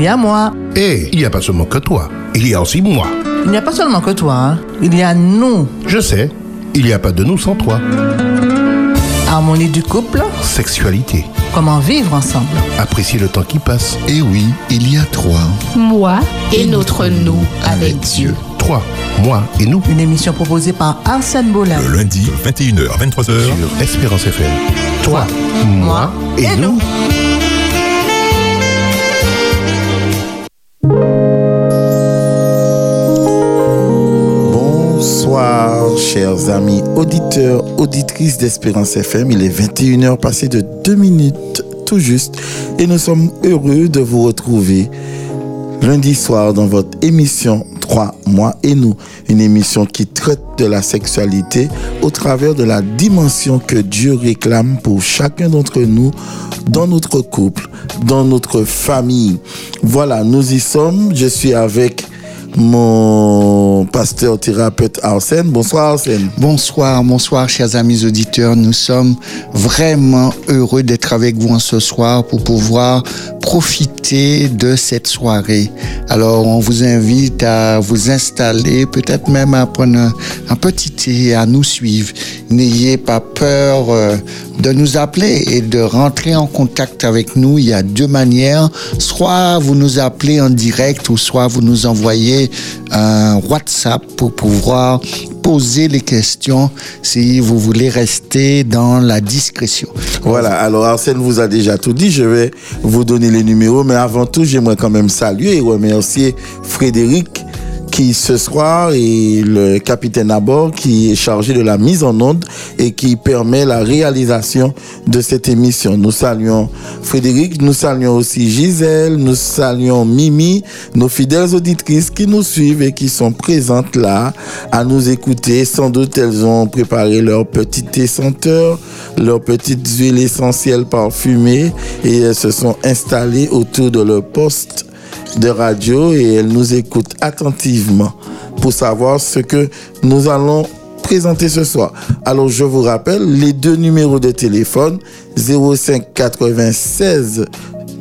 Il y a moi. Et il n'y a pas seulement que toi, il y a aussi moi. Il n'y a pas seulement que toi. hein. Il y a nous. Je sais, il n'y a pas de nous sans toi. Harmonie du couple. Sexualité, Comment vivre ensemble. apprécier le temps qui passe. Et oui, il y a trois. Moi et notre nous avec Dieu. Toi, moi et nous Une émission proposée par Arsène Bollin. Le lundi, 21h, 23h. sur Espérance FM. Toi, moi et, et nous. nous. Chers amis auditeurs, auditrices d'Espérance FM. Il est 21h passé de 2 minutes tout juste et nous sommes heureux de vous retrouver lundi soir dans votre émission 3 mois et nous, une émission qui traite de la sexualité au travers de la dimension que Dieu réclame pour chacun d'entre nous dans notre couple, dans notre famille. Voilà, nous y sommes. Je suis avec mon pasteur thérapeute Arsène. Bonsoir Arsène. Bonsoir, bonsoir, chers amis auditeurs. Nous sommes vraiment heureux d'être avec vous en ce soir pour pouvoir profiter de cette soirée. Alors, on vous invite à vous installer, peut-être même à prendre un, petit thé à nous suivre. N'ayez pas peur euh, de nous appeler et de rentrer en contact avec nous. Il y a deux manières. Soit vous nous appelez en direct ou soit vous nous envoyez un WhatsApp pour pouvoir poser les questions si vous voulez rester dans la discrétion. Voilà, alors Arsène vous a déjà tout dit, je vais vous donner les numéros, mais avant tout, j'aimerais quand même saluer et remercier Frédéric qui ce soir est le capitaine à bord qui est chargé de la mise en onde et qui permet la réalisation de cette émission. Nous saluons Frédéric, nous saluons aussi Gisèle, nous saluons Mimi, nos fidèles auditrices qui nous suivent et qui sont présentes là à nous écouter. Sans doute elles ont préparé leur petit thé senteur, leurs petites huiles essentielles parfumées et elles se sont installées autour de leur poste de radio et elles nous écoutent attentivement pour savoir ce que nous allons présenter ce soir. Alors je vous rappelle les deux numéros de téléphone 05 96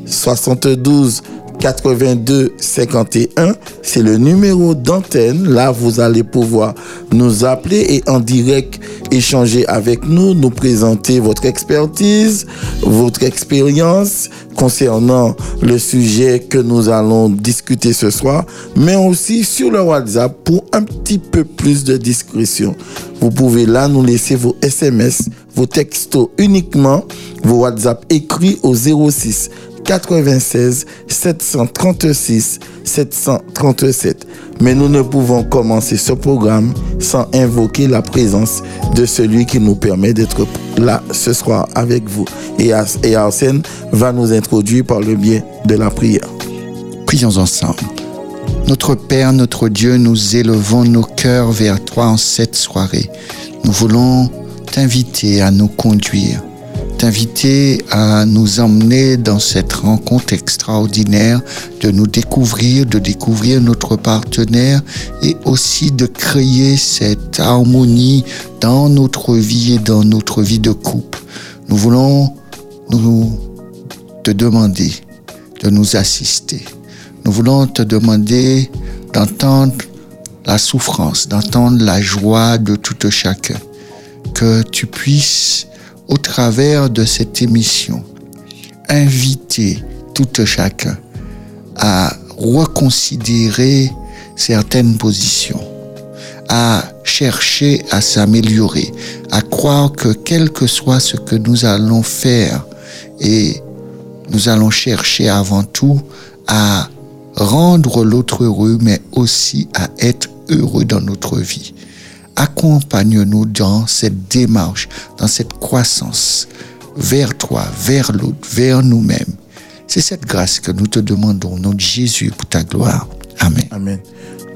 72 82 51, c'est le numéro d'antenne. Là, vous allez pouvoir nous appeler et en direct échanger avec nous, nous présenter votre expertise, votre expérience concernant le sujet que nous allons discuter ce soir, mais aussi sur le WhatsApp pour un petit peu plus de discrétion. Vous pouvez là nous laisser vos SMS, vos textos uniquement, vos WhatsApp écrits au 06 96 736 737. Mais nous ne pouvons commencer ce programme sans invoquer la présence de celui qui nous permet d'être là ce soir avec vous. Et, Ars- et Arsène va nous introduire par le biais de la prière. Prions ensemble. Notre Père, notre Dieu, nous élevons nos cœurs vers toi en cette soirée. Nous voulons t'inviter à nous conduire, t'inviter à nous emmener dans cette rencontre extraordinaire, de nous découvrir, de découvrir notre partenaire et aussi de créer cette harmonie dans notre vie et dans notre vie de couple. Nous voulons nous te demander de nous assister. Nous voulons te demander d'entendre la souffrance, d'entendre la joie de tout chacun. Que tu puisses, au travers de cette émission, inviter tout chacun à reconsidérer certaines positions, à chercher à s'améliorer, à croire que quel que soit ce que nous allons faire, et nous allons chercher avant tout à rendre l'autre heureux, mais aussi à être heureux dans notre vie. Accompagne-nous dans cette démarche, dans cette croissance vers toi, vers l'autre, vers nous-mêmes. C'est cette grâce que nous te demandons, au nom de Jésus, pour ta gloire. Amen. Amen.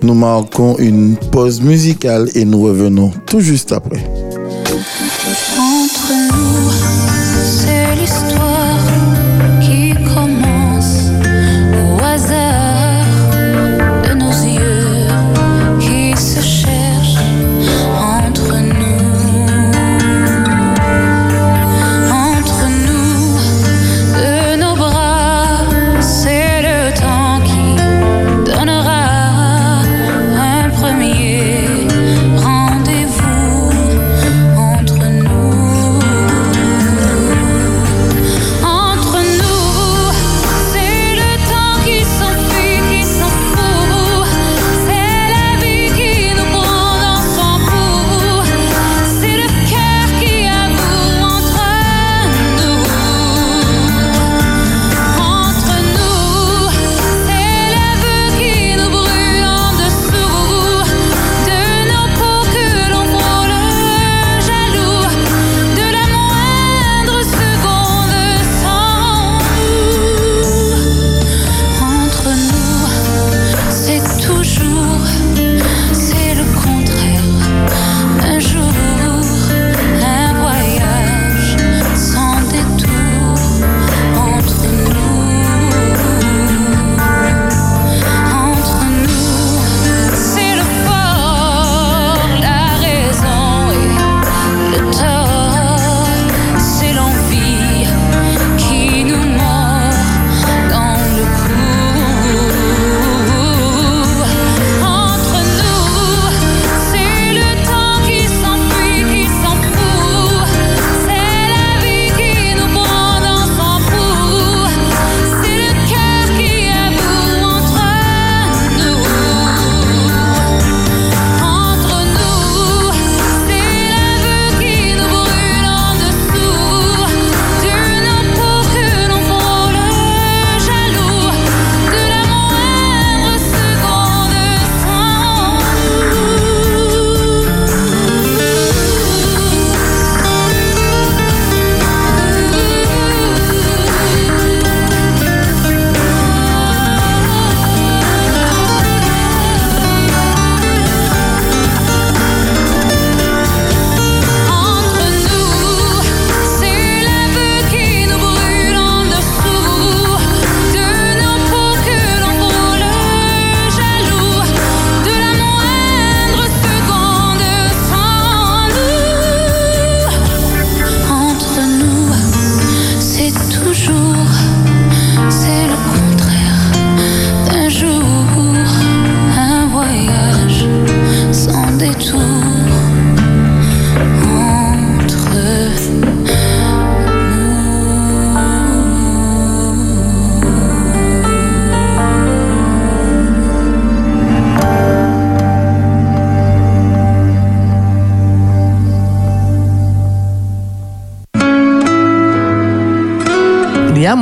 Nous marquons une pause musicale et nous revenons tout juste après. Entre nous, c'est l'histoire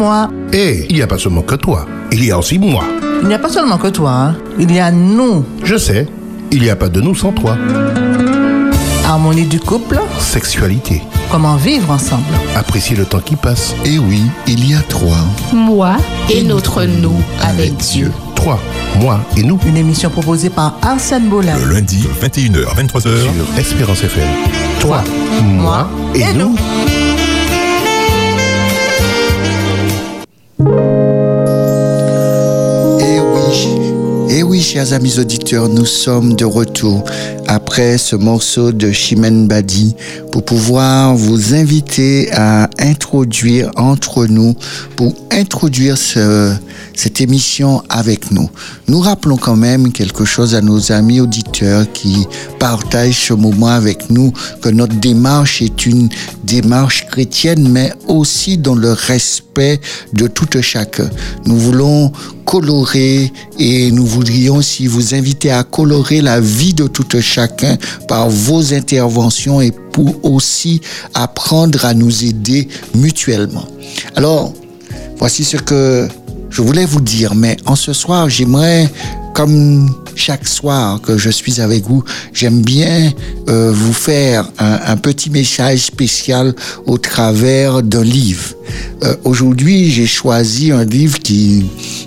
moi. Et il n'y a pas seulement que toi, il y a aussi moi. Il n'y a pas seulement que toi, hein. il y a nous. Je sais, il n'y a pas de nous sans toi. Harmonie du couple, Sexualité, comment vivre ensemble. apprécier le temps qui passe. Et oui, il y a trois. Moi et notre nous avec Dieu. Toi, moi et nous Une émission proposée par Arsène Bola. Le lundi, 21h, 23h. sur Espérance FM. Toi, moi et, et nous. nous. Chers amis auditeurs, nous sommes de retour après ce morceau de Chimène Badi pour pouvoir vous inviter à introduire entre nous, pour introduire ce- cette émission avec nous. Nous rappelons quand même quelque chose à nos amis auditeurs qui partagent ce moment avec nous, que notre démarche est une démarche chrétienne, mais aussi dans le respect de tout chacun. Nous voulons colorer et nous voudrions aussi vous inviter à colorer la vie de tout chacun par vos interventions et pour aussi apprendre à nous aider mutuellement. Alors, voici ce que je voulais vous dire, mais en ce soir, j'aimerais, comme chaque soir que je suis avec vous, j'aime bien euh, vous faire un, petit message spécial au travers d'un livre. Euh, Aujourd'hui, j'ai choisi un livre qui,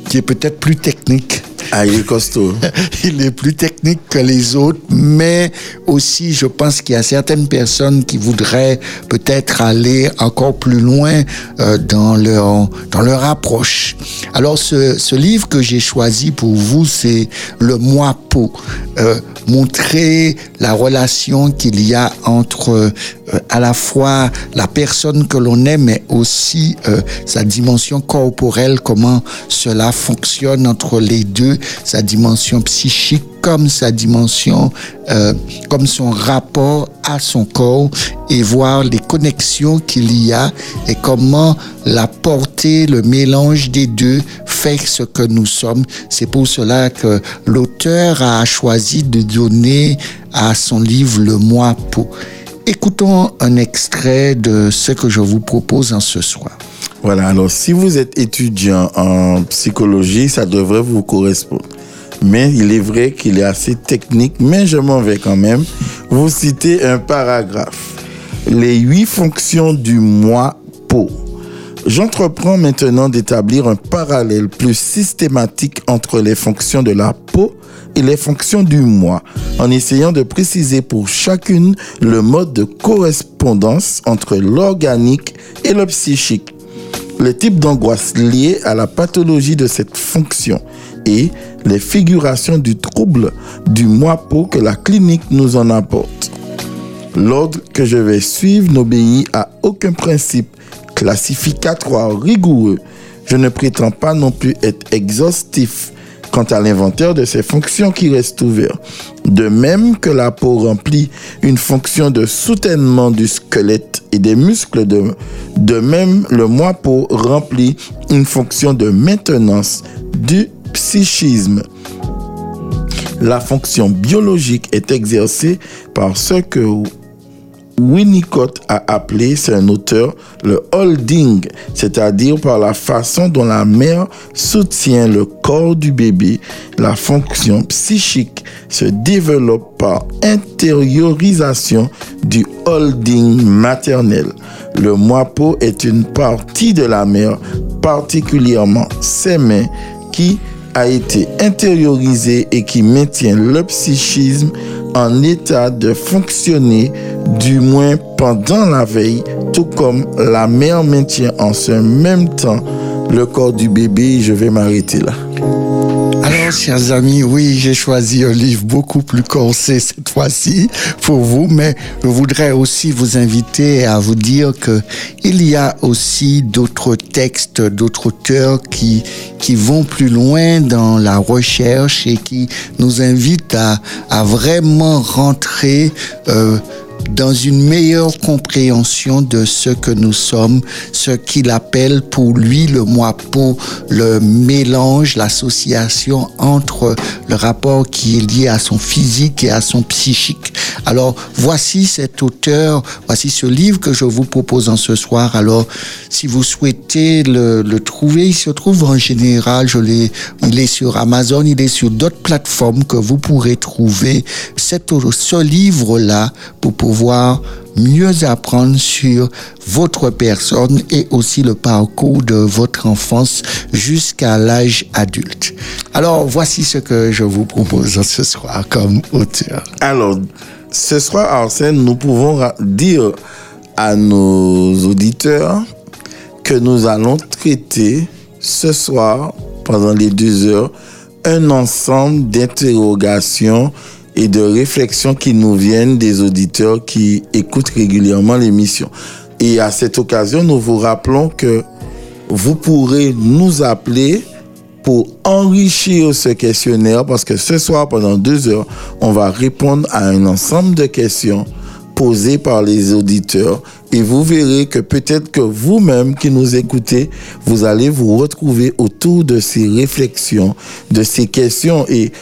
qui est peut-être plus technique. Ah, il est costaud. Il est plus technique que les autres, mais aussi, je pense qu'il y a certaines personnes qui voudraient peut-être aller encore plus loin euh, dans leur dans leur approche. Alors, ce, ce livre que j'ai choisi pour vous, c'est le moi peau. Euh, montrer la relation qu'il y a entre euh, à la fois la personne que l'on est, mais aussi euh, sa dimension corporelle, comment cela fonctionne entre les deux, sa dimension psychique comme sa dimension, euh, comme son rapport à son corps et voir les connexions qu'il y a et comment la portée, le mélange des deux fait ce que nous sommes. C'est pour cela que l'auteur a choisi de donner à son livre le moi pour. Écoutons un extrait de ce que je vous propose en ce soir. Voilà, alors si vous êtes étudiant en psychologie, ça devrait vous correspondre. Mais il est vrai qu'il est assez technique, mais je m'en vais quand même vous citer un paragraphe. Les huit fonctions du moi peau. J'entreprends maintenant d'établir un parallèle plus systématique entre les fonctions de la peau et les fonctions du moi, en essayant de préciser pour chacune le mode de correspondance entre l'organique et le psychique les types d'angoisse liées à la pathologie de cette fonction et les figurations du trouble du moi peau que la clinique nous en apporte. L'ordre que je vais suivre n'obéit à aucun principe classificatoire rigoureux. Je ne prétends pas non plus être exhaustif quant à l'inventaire de ces fonctions qui restent ouvertes. De même que la peau remplit une fonction de soutènement du squelette et des muscles, de, même le moi peau remplit une fonction de maintenance du psychisme. La fonction biologique est exercée par ce que Winnicott a appelé, c'est un auteur, le holding, c'est-à-dire par la façon dont la mère soutient le corps du bébé. La fonction psychique se développe par intériorisation du holding maternel. Le moi-peau est une partie de la mère, particulièrement ses mains, qui a été intériorisée et qui maintient le psychisme en état de fonctionner, du moins pendant la veille, tout comme la mère maintient en ce même temps le corps du bébé. Je vais m'arrêter là. Chers amis, oui, j'ai choisi un livre beaucoup plus corsé cette fois-ci pour vous, mais je voudrais aussi vous inviter à vous dire que il y a aussi d'autres textes, d'autres auteurs qui, qui vont plus loin dans la recherche et qui nous invitent à, à vraiment rentrer euh, dans une meilleure compréhension de ce que nous sommes, ce qu'il appelle pour lui le moi pour le mélange, l'association entre le rapport qui est lié à son physique et à son psychique. Alors voici cet auteur, voici ce livre que je vous propose en ce soir. Alors si vous souhaitez le, le trouver, il se trouve en général, je l'ai, il est sur Amazon, il est sur d'autres plateformes que vous pourrez trouver cette, ce livre-là pour pouvoir mieux apprendre sur votre personne et aussi le parcours de votre enfance jusqu'à l'âge adulte. Alors, voici ce que je vous propose ce soir comme auteur. Alors, ce soir, Arsène, nous pouvons dire à nos auditeurs que nous allons traiter ce soir, pendant les deux heures, un ensemble d'interrogations et de réflexions qui nous viennent des auditeurs qui écoutent régulièrement l'émission. Et à cette occasion, nous vous rappelons que vous pourrez nous appeler pour enrichir ce questionnaire parce que ce soir, pendant deux heures, on va répondre à un ensemble de questions posées par les auditeurs et vous verrez que peut-être que vous-même qui nous écoutez, vous allez vous retrouver autour de ces réflexions, de ces questions et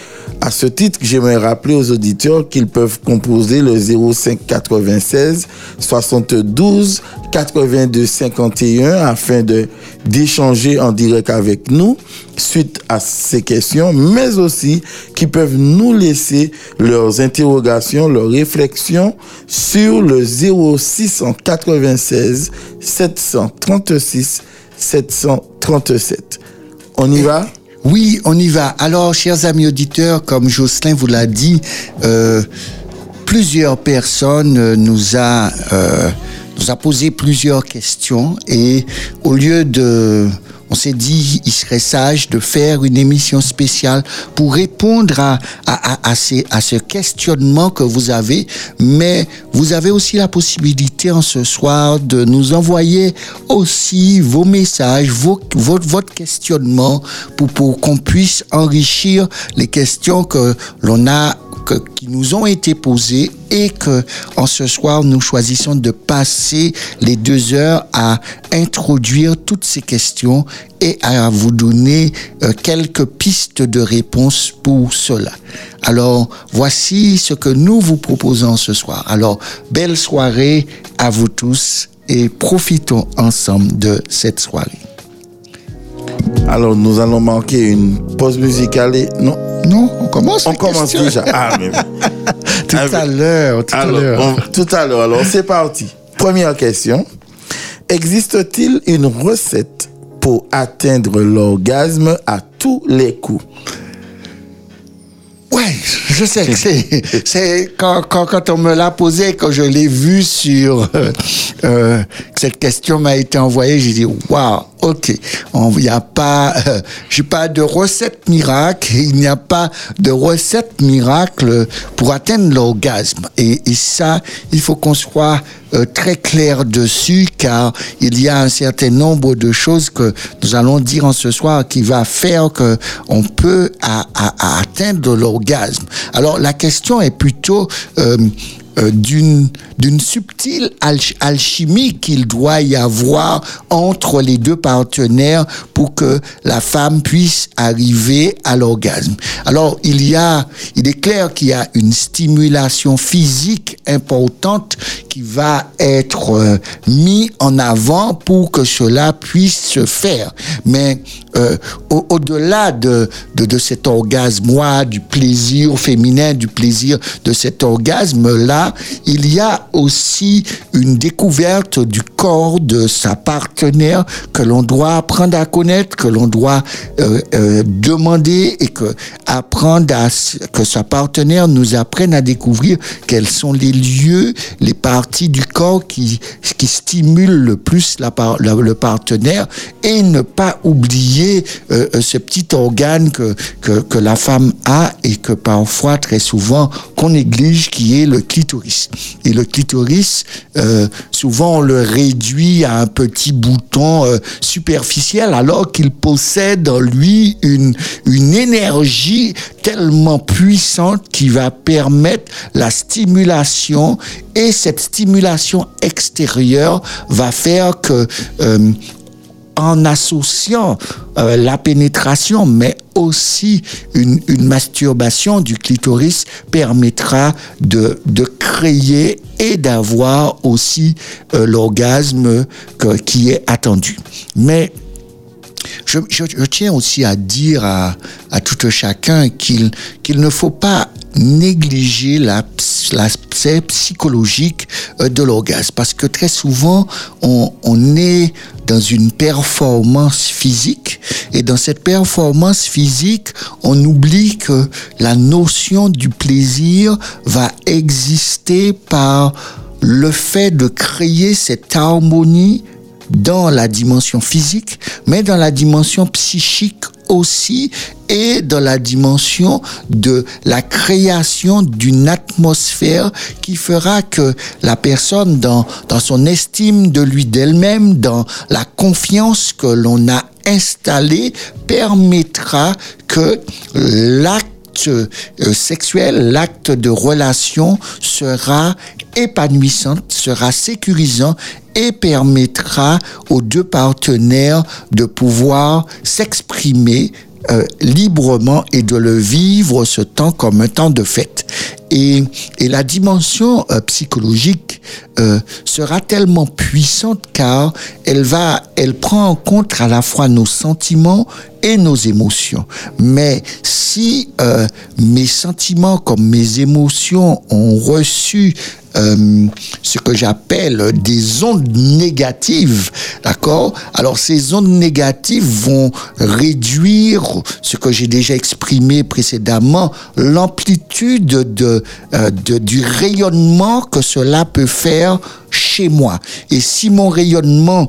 à ce titre, j'aimerais rappeler aux auditeurs qu'ils peuvent composer le 05 96 72 82 51 afin d'échanger en direct avec nous suite à ces questions, mais aussi qui peuvent nous laisser leurs interrogations, leurs réflexions sur le 0696 736 737. On y va? Oui, on y va. Alors, chers amis auditeurs, comme Jocelyn vous l'a dit, euh, plusieurs personnes euh, nous a euh, nous a posé plusieurs questions et au lieu de on s'est dit, il serait sage de faire une émission spéciale pour répondre à, à, à, à ces, à ce questionnement que vous avez, mais vous avez aussi la possibilité en ce soir de nous envoyer aussi vos messages, vos, votre, votre questionnement pour, pour qu'on puisse enrichir les questions que l'on a que, qui nous ont été posées et que en ce soir nous choisissons de passer les deux heures à introduire toutes ces questions et à vous donner euh, quelques pistes de réponse pour cela. Alors voici ce que nous vous proposons ce soir. Alors belle soirée à vous tous et profitons ensemble de cette soirée. Alors, nous allons manquer une pause musicale et... Non, Non, on commence. on commence déjà. Ah, mais... Tout Ah, à l'heure, tout à l'heure. on- tout à l'heure. Alors, c'est parti. Première question. Existe-t-il une recette pour atteindre l'orgasme à tous les coups. Ouais, je sais que c'est, c'est quand, quand, quand on me l'a posé, quand je l'ai vu sur, euh, euh, cette question m'a été envoyée, j'ai dit, waouh, ok, il n'y a pas, euh, pas de recette miracle, il n'y a pas de recette miracle pour atteindre l'orgasme. Et, ça, il faut qu'on soit euh, très clair dessus, car il y a un certain nombre de choses que nous allons dire en ce soir qui va faire que on peut atteindre l'orgasme. Alors la question est plutôt euh, euh, d'une d'une subtile alch- alchimie qu'il doit y avoir entre les deux partenaires pour que la femme puisse arriver à l'orgasme. Alors il y a, il est clair qu'il y a une stimulation physique importante qui va être euh, mis en avant pour que cela puisse se faire. Mais euh, au- au-delà de, de, de cet orgasme, du plaisir féminin, du plaisir de cet orgasme-là, il y a aussi une découverte du corps de sa partenaire que l'on doit apprendre à connaître, que l'on doit euh, euh, demander et que apprendre à que sa partenaire nous apprenne à découvrir quels sont les lieux, les parties du corps qui, qui stimulent le plus la, la- le partenaire et ne pas oublier euh, ce petit organe que, que, que la femme a et que parfois, très souvent, qu'on néglige, qui est le clitoris. Et le clitoris, euh, souvent on le réduit à un petit bouton euh, superficiel alors qu'il possède en lui une, une énergie tellement puissante qui va permettre la stimulation. Et cette stimulation extérieure va faire que euh, en associant euh, la pénétration, mais aussi une, masturbation du clitoris permettra de, créer et d'avoir aussi euh, l'orgasme qui est attendu. Mais je, tiens aussi à dire à, à tout un chacun qu'il ne faut pas négliger la l'aspect psychologique euh, de l'orgasme. Parce que très souvent on est dans une performance physique et dans cette performance physique on oublie que la notion du plaisir va exister par le fait de créer cette harmonie dans la dimension physique, mais dans la dimension psychique aussi et dans la dimension de la création d'une atmosphère qui fera que la personne dans, dans son estime de lui d'elle-même, dans la confiance que l'on a installée, permettra que l'acte euh, sexuel, l'acte de relation sera épanouissant, sera sécurisant et permettra aux deux partenaires de pouvoir s'exprimer euh, librement et de le vivre ce temps comme un temps de fête. Et, et la dimension euh, psychologique euh, sera tellement puissante car elle va, elle prend en compte à la fois nos sentiments et nos émotions. Mais si euh, mes sentiments comme mes émotions ont reçu euh, ce que j'appelle des ondes négatives, d'accord? Alors ces ondes négatives vont réduire ce que j'ai déjà exprimé précédemment, l'amplitude de, euh, de, du rayonnement que cela peut faire chez moi. Et si mon rayonnement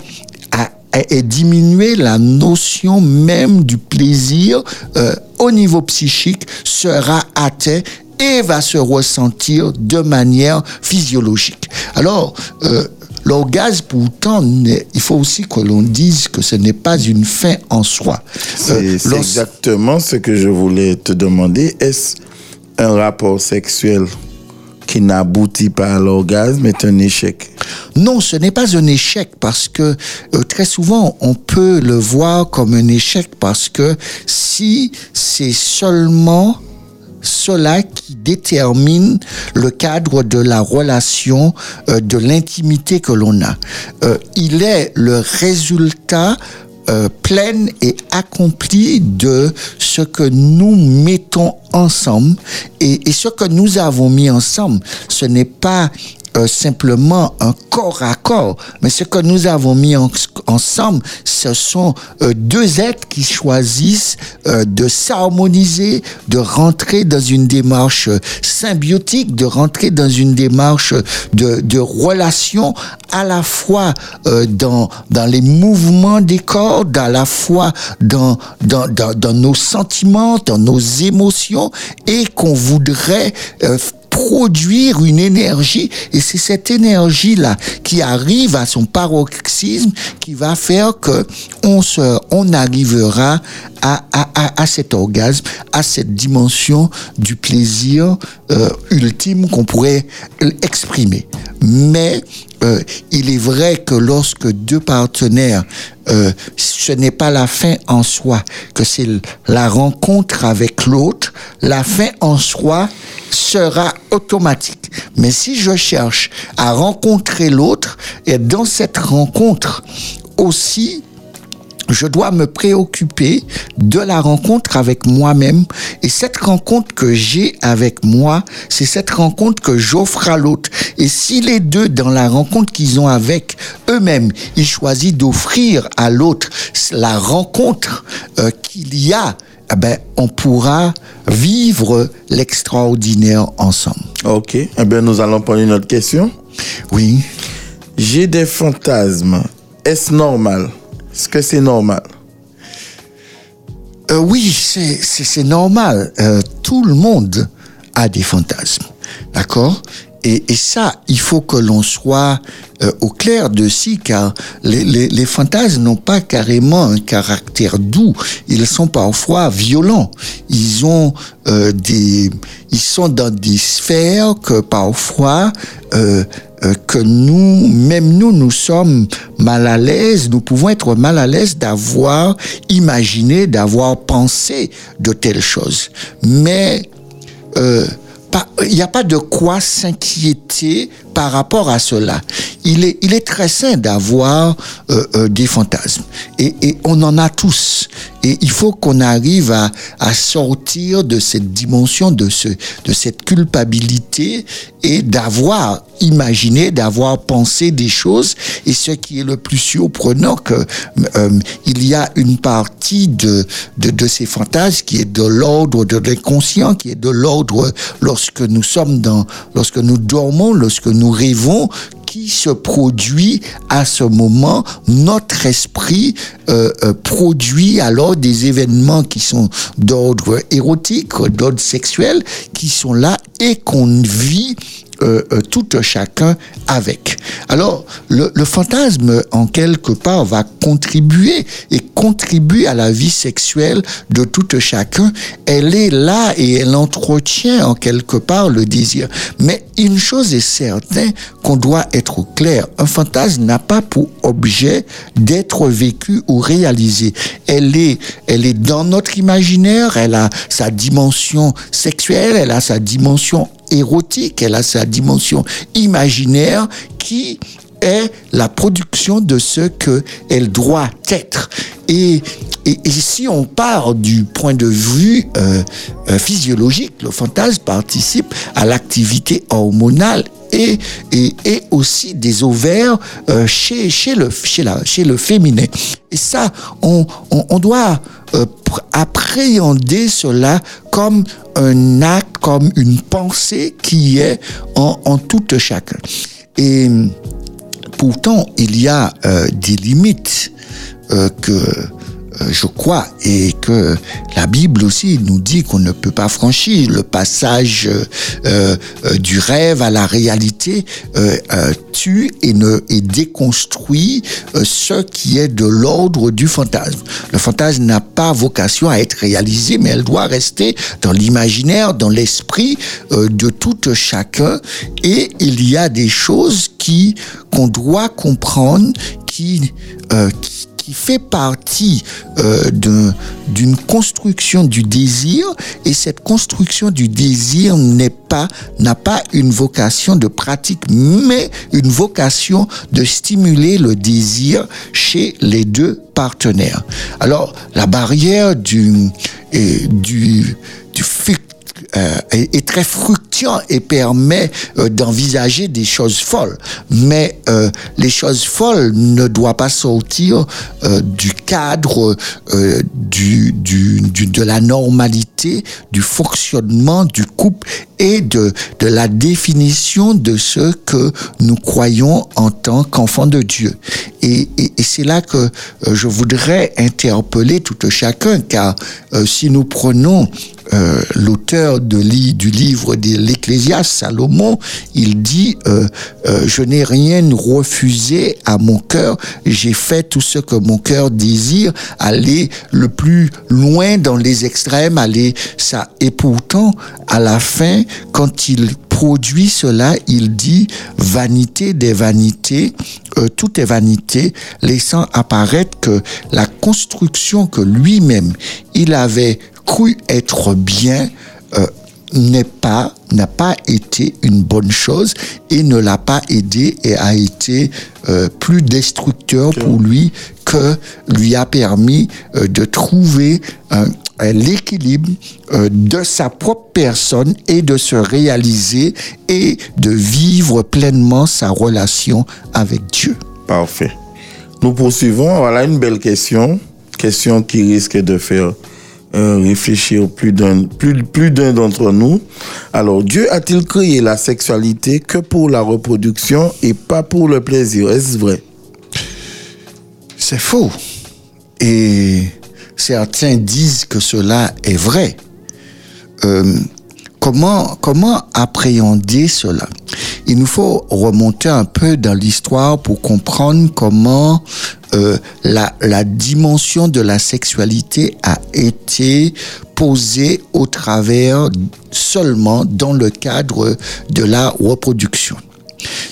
a, est diminué, la notion même du plaisir euh, au niveau psychique sera atteint et va se ressentir de manière physiologique. Alors, euh, l'orgasme, pourtant, il faut aussi que l'on dise que ce n'est pas une fin en soi. C'est Euh, exactement ce que je voulais te demander. Est-ce un rapport sexuel qui n'aboutit pas à l'orgasme est un échec Non, ce n'est pas un échec parce que euh, très souvent on peut le voir comme un échec parce que si c'est seulement cela qui détermine le cadre de la relation, euh, de l'intimité que l'on a. Euh, il est le résultat euh, plein et accompli de ce que nous mettons ensemble et, et ce que nous avons mis ensemble. Ce n'est pas euh, simplement un corps à corps, mais ce que nous avons mis en- ensemble, ce sont euh, deux êtres qui choisissent euh, de s'harmoniser, de rentrer dans une démarche symbiotique, de rentrer dans une démarche de, de relation à la fois euh, dans, dans les mouvements des corps, à la fois dans, dans, dans, dans nos sentiments, dans nos émotions, et qu'on voudrait euh, produire une énergie et c'est cette énergie là qui arrive à son paroxysme qui va faire que on se on arrivera à, à, à, à cet orgasme à cette dimension du plaisir euh, ultime qu'on pourrait exprimer. Mais euh, il est vrai que lorsque deux partenaires, euh, ce n'est pas la fin en soi, que c'est la rencontre avec l'autre, la fin en soi sera automatique. Mais si je cherche à rencontrer l'autre, et dans cette rencontre aussi, je dois me préoccuper de la rencontre avec moi-même. Et cette rencontre que j'ai avec moi, c'est cette rencontre que j'offre à l'autre. Et si les deux, dans la rencontre qu'ils ont avec eux-mêmes, ils choisissent d'offrir à l'autre la rencontre euh, qu'il y a, eh ben, on pourra vivre l'extraordinaire ensemble. Ok. Eh bien, nous allons prendre une autre question. Oui. J'ai des fantasmes. Est-ce normal? Est-ce que c'est normal? Euh, oui, c'est- normal. Euh, tout le monde a des fantasmes. D'accord? Et, ça, il faut que l'on soit euh, au clair de si, car les, fantasmes n'ont pas carrément un caractère doux. Ils sont parfois violents. Ils ont des, ils sont dans des sphères que parfois que nous, même nous, nous sommes mal à l'aise, nous pouvons être mal à l'aise d'avoir imaginé, d'avoir pensé de telles choses. Mais euh, il n'y a pas de quoi s'inquiéter par rapport à cela. Il est, très sain d'avoir euh, euh, des fantasmes. Et on en a tous. Et il faut qu'on arrive à, à sortir de cette dimension, de, ce, de cette culpabilité et d'avoir imaginé, d'avoir pensé des choses. Et ce qui est le plus surprenant, que euh, il y a une partie de, de, de ces fantasmes qui est de l'ordre de l'inconscient, qui est de l'ordre lorsque nous sommes dans, lorsque nous dormons, lorsque nous rêvons, qui se produit à ce moment, notre esprit euh, euh, produit alors des événements qui sont d'ordre érotique, d'ordre sexuel, qui sont là et qu'on vit euh, euh, tout chacun avec. Alors, le, fantasme, en quelque part, va contribuer et contribuer à la vie sexuelle de tout chacun. Elle est là et elle entretient en quelque part le désir. Mais une chose est certaine qu'on doit être clair. Un fantasme n'a pas pour objet d'être vécu ou réalisé. Elle est, elle est dans notre imaginaire, elle a sa dimension sexuelle, elle a sa dimension érotique, elle a sa dimension imaginaire qui est la production de ce que elle doit être. Et, et, si on part du point de vue euh, euh, physiologique, le fantasme participe à l'activité hormonale et, et, et aussi des ovaires euh, chez, chez, le, chez, la, chez le féminin. Et ça, on, on, doit pr- appréhender cela comme un acte, comme une pensée qui est en, en tout chacun. Et pourtant, il y a euh, des limites euh, que je crois et que la Bible aussi nous dit qu'on ne peut pas franchir le passage euh, euh, du rêve à la réalité euh, euh, tue et ne et déconstruit euh, ce qui est de l'ordre du fantasme. Le fantasme n'a pas vocation à être réalisé, mais elle doit rester dans l'imaginaire, dans l'esprit euh, de tout chacun. Et il y a des choses qui qu'on doit comprendre, qui euh, qui qui fait partie euh, d'un- d'une construction du désir et cette construction du désir n'est pas n'a pas une vocation de pratique mais une vocation de stimuler le désir chez les deux partenaires. Alors la barrière du et du du fait euh, est, très fructuant et permet euh, d'envisager des choses folles. Mais euh, les choses folles ne doivent pas sortir euh, du cadre du, du, du- de la normalité, du fonctionnement du couple et de, de la définition de ce que nous croyons en tant qu'enfants de Dieu. Et, et, et c'est là que euh, je voudrais interpeller tout chacun, car euh, si nous prenons euh, l'auteur de li- du livre de l'Ecclésiaste, Salomon, il dit euh, euh, Je n'ai rien refusé à mon cœur, j'ai fait tout ce que mon cœur désire, aller le plus loin dans les extrêmes, aller ça. Et pourtant, à la fin, quand il produit cela, il dit vanité des vanités, euh, tout est vanité, laissant apparaître que la construction que lui-même il avait cru être bien euh, n'est pas n'a pas été une bonne chose et ne l'a pas aidé et a été euh, plus destructeur pour lui que lui a permis euh, de trouver un- un- l'équilibre euh, de sa propre personne et de se réaliser et de vivre pleinement sa relation avec Dieu. Parfait. Nous poursuivons. Voilà une belle question. Question qui risque de faire euh, réfléchir plus d'un plus, plus d'un d'entre nous. Alors, Dieu a-t-il créé la sexualité que pour la reproduction et pas pour le plaisir? Est-ce vrai? C'est faux. Et certains disent que cela est vrai. Euh, comment, comment appréhender cela? Il nous faut remonter un peu dans l'histoire pour comprendre comment euh, la, la dimension de la sexualité a été posée au travers seulement dans le cadre de la reproduction.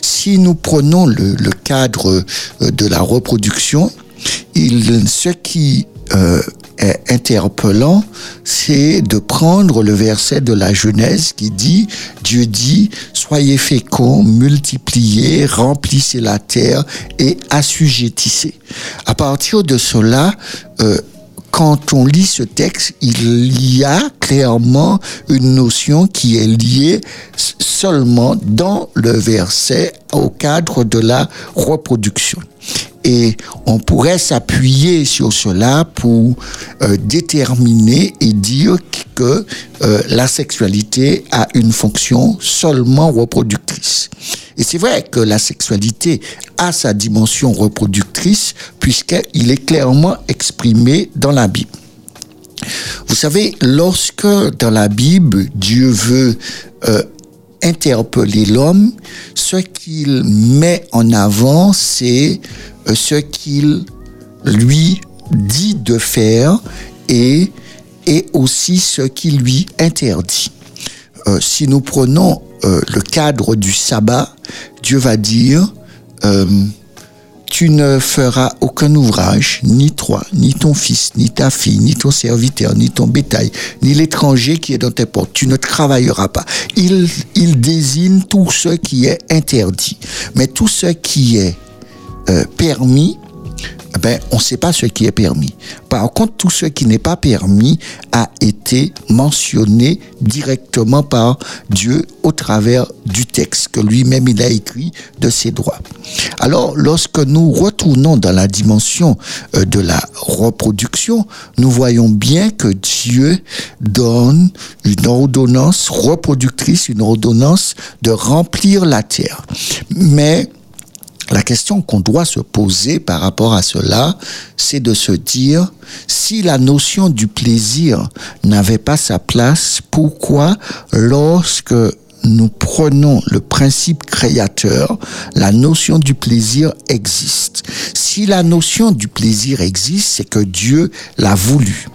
Si nous prenons le, le cadre euh, de la reproduction, il, ce qui euh, interpellant, c'est de prendre le verset de la Genèse qui dit, Dieu dit, soyez féconds, multipliez, remplissez la terre et assujettissez. À partir de cela, euh, quand on lit ce texte, il y a clairement une notion qui est liée seulement dans le verset au cadre de la reproduction. Et on pourrait s'appuyer sur cela pour euh, déterminer et dire que euh, la sexualité a une fonction seulement reproductrice. Et c'est vrai que la sexualité a sa dimension reproductrice puisqu'il est clairement exprimé dans la Bible. Vous savez, lorsque dans la Bible, Dieu veut euh, interpeller l'homme, ce qu'il met en avant, c'est ce qu'il lui dit de faire et, et aussi ce qu'il lui interdit. Euh, si nous prenons euh, le cadre du sabbat, Dieu va dire, euh, tu ne feras aucun ouvrage, ni toi, ni ton fils, ni ta fille, ni ton serviteur, ni ton bétail, ni l'étranger qui est dans tes portes. Tu ne travailleras pas. Il, il désigne tout ce qui est interdit. Mais tout ce qui est euh, permis, eh ben, on ne sait pas ce qui est permis. Par contre, tout ce qui n'est pas permis a été mentionné directement par Dieu au travers du texte que lui-même il a écrit de ses droits. Alors, lorsque nous retournons dans la dimension euh, de la reproduction, nous voyons bien que Dieu donne une ordonnance reproductrice, une ordonnance de remplir la terre. Mais la question qu'on doit se poser par rapport à cela, c'est de se dire, si la notion du plaisir n'avait pas sa place, pourquoi lorsque nous prenons le principe créateur, la notion du plaisir existe? Si la notion du plaisir existe, c'est que Dieu l'a voulu.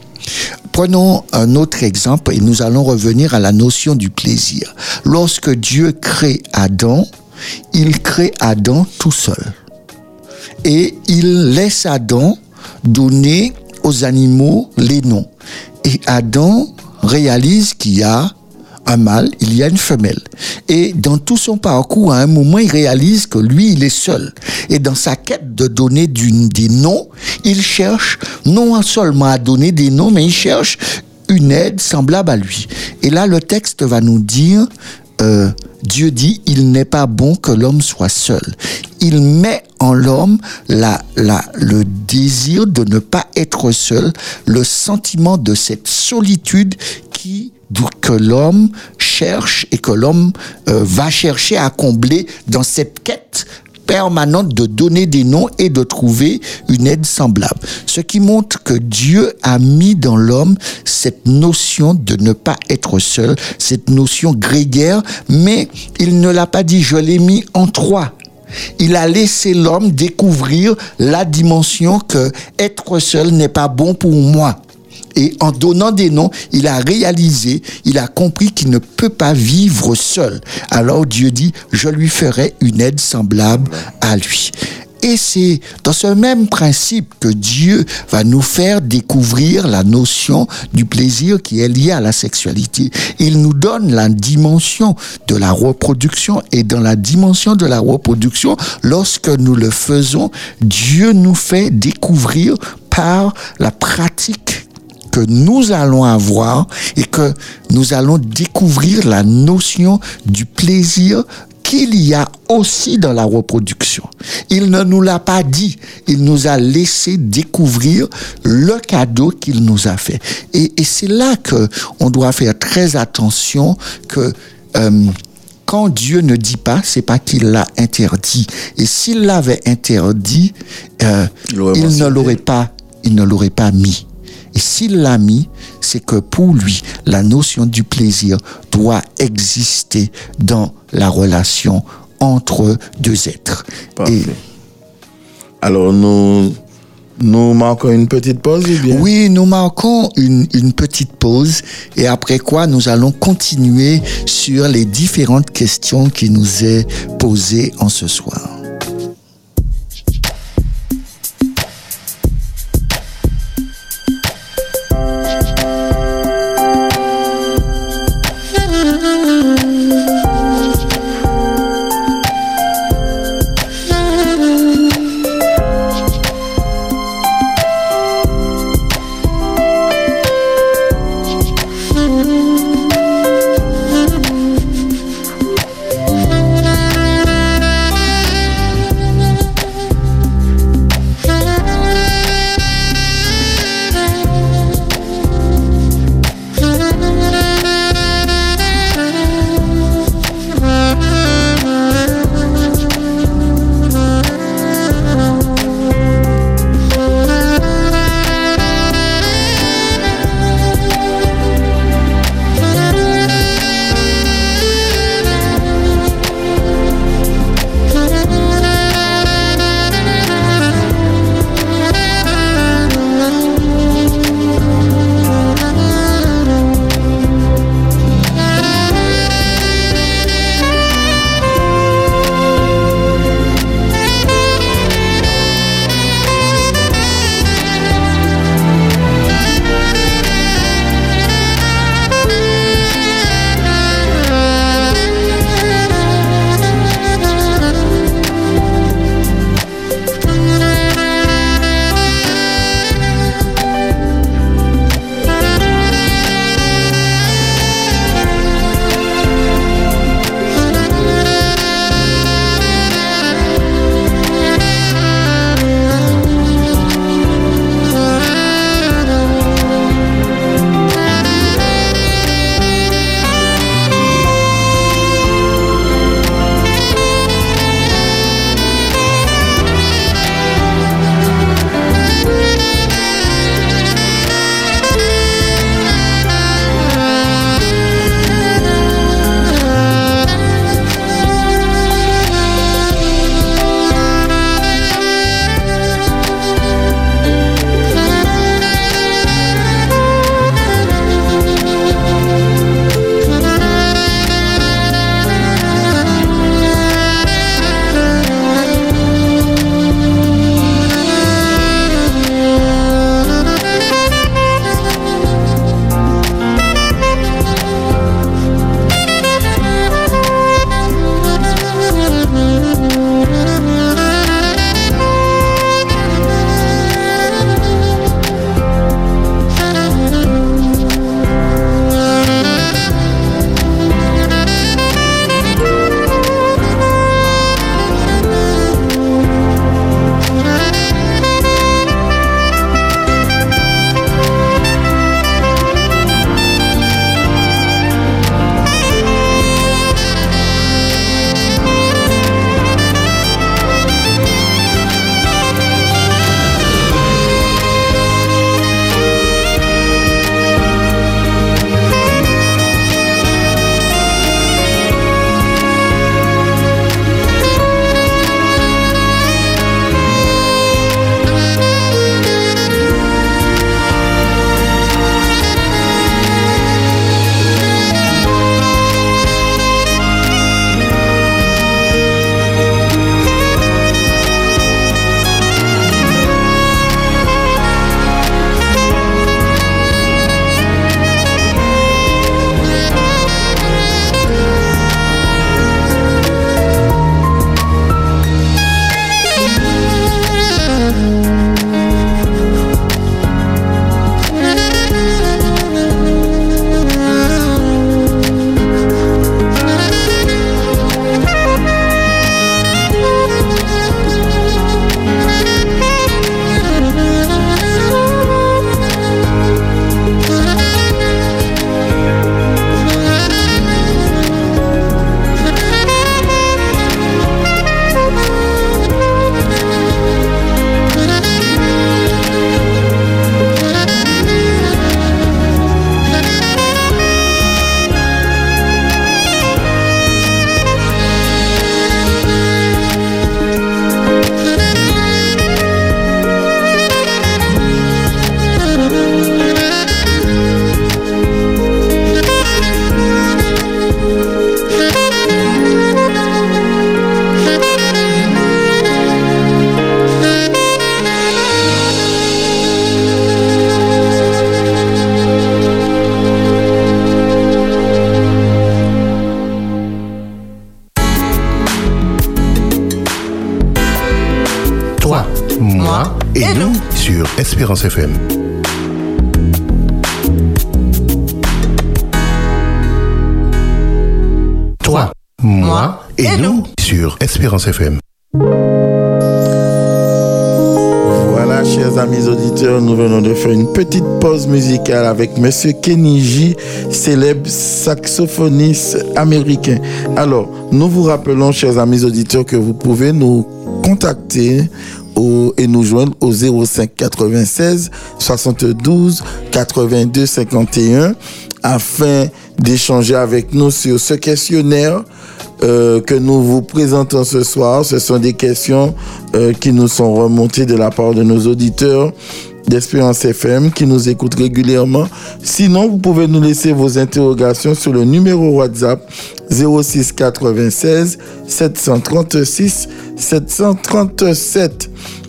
Prenons un autre exemple et nous allons revenir à la notion du plaisir. Lorsque Dieu crée Adam, il crée Adam tout seul. Et il laisse Adam donner aux animaux les noms. Et Adam réalise qu'il y a un mâle, il y a une femelle. Et dans tout son parcours, à un moment, il réalise que lui, il est seul. Et dans sa quête de donner des noms, il cherche non seulement à donner des noms, mais il cherche une aide semblable à lui. Et là, le texte va nous dire, euh, Dieu dit, il n'est pas bon que l'homme soit seul. Il met en l'homme la, la, le désir de ne pas être seul, le sentiment de cette solitude qui que l'homme cherche et que l'homme euh, va chercher à combler dans cette quête permanente de donner des noms et de trouver une aide semblable. Ce qui montre que Dieu a mis dans l'homme cette notion de ne pas être seul, cette notion grégaire, mais il ne l'a pas dit, je l'ai mis en trois. Il a laissé l'homme découvrir la dimension que être seul n'est pas bon pour moi. Et en donnant des noms, il a réalisé, il a compris qu'il ne peut pas vivre seul. Alors Dieu dit, je lui ferai une aide semblable à lui. Et c'est dans ce même principe que Dieu va nous faire découvrir la notion du plaisir qui est lié à la sexualité. Il nous donne la dimension de la reproduction et dans la dimension de la reproduction, lorsque nous le faisons, Dieu nous fait découvrir par la pratique que nous allons avoir et que nous allons découvrir la notion du plaisir qu'il y a aussi dans la reproduction. Il ne nous l'a pas dit, il nous a laissé découvrir le cadeau qu'il nous a fait. Et, et c'est là que on doit faire très attention que euh, quand Dieu ne dit pas, c'est pas qu'il l'a interdit. Et s'il l'avait interdit, euh, Il ne l'aurait pas, il ne l'aurait pas mis. Et s'il l'a mis, c'est que pour lui, la notion du plaisir doit exister dans la relation entre deux êtres. Parfait. Alors, nous, nous marquons une petite pause ou bien? Oui, nous marquons une, une petite pause et après quoi nous allons continuer sur les différentes questions qui nous est posées en ce soir. FM. Toi, moi et, et nous, nous. sur Espérance FM. Voilà, chers amis auditeurs, nous venons de faire une petite pause musicale avec Monsieur Kenny J, célèbre saxophoniste américain. Alors, nous vous rappelons, chers amis auditeurs, que vous pouvez nous contacter et nous joindre au 05 96 72 82 51 afin d'échanger avec nous sur ce questionnaire euh, que nous vous présentons ce soir. Ce sont des questions euh, qui nous sont remontées de la part de nos auditeurs d'Espérance FM qui nous écoutent régulièrement. Sinon, vous pouvez nous laisser vos interrogations sur le numéro WhatsApp 06 96 736 737.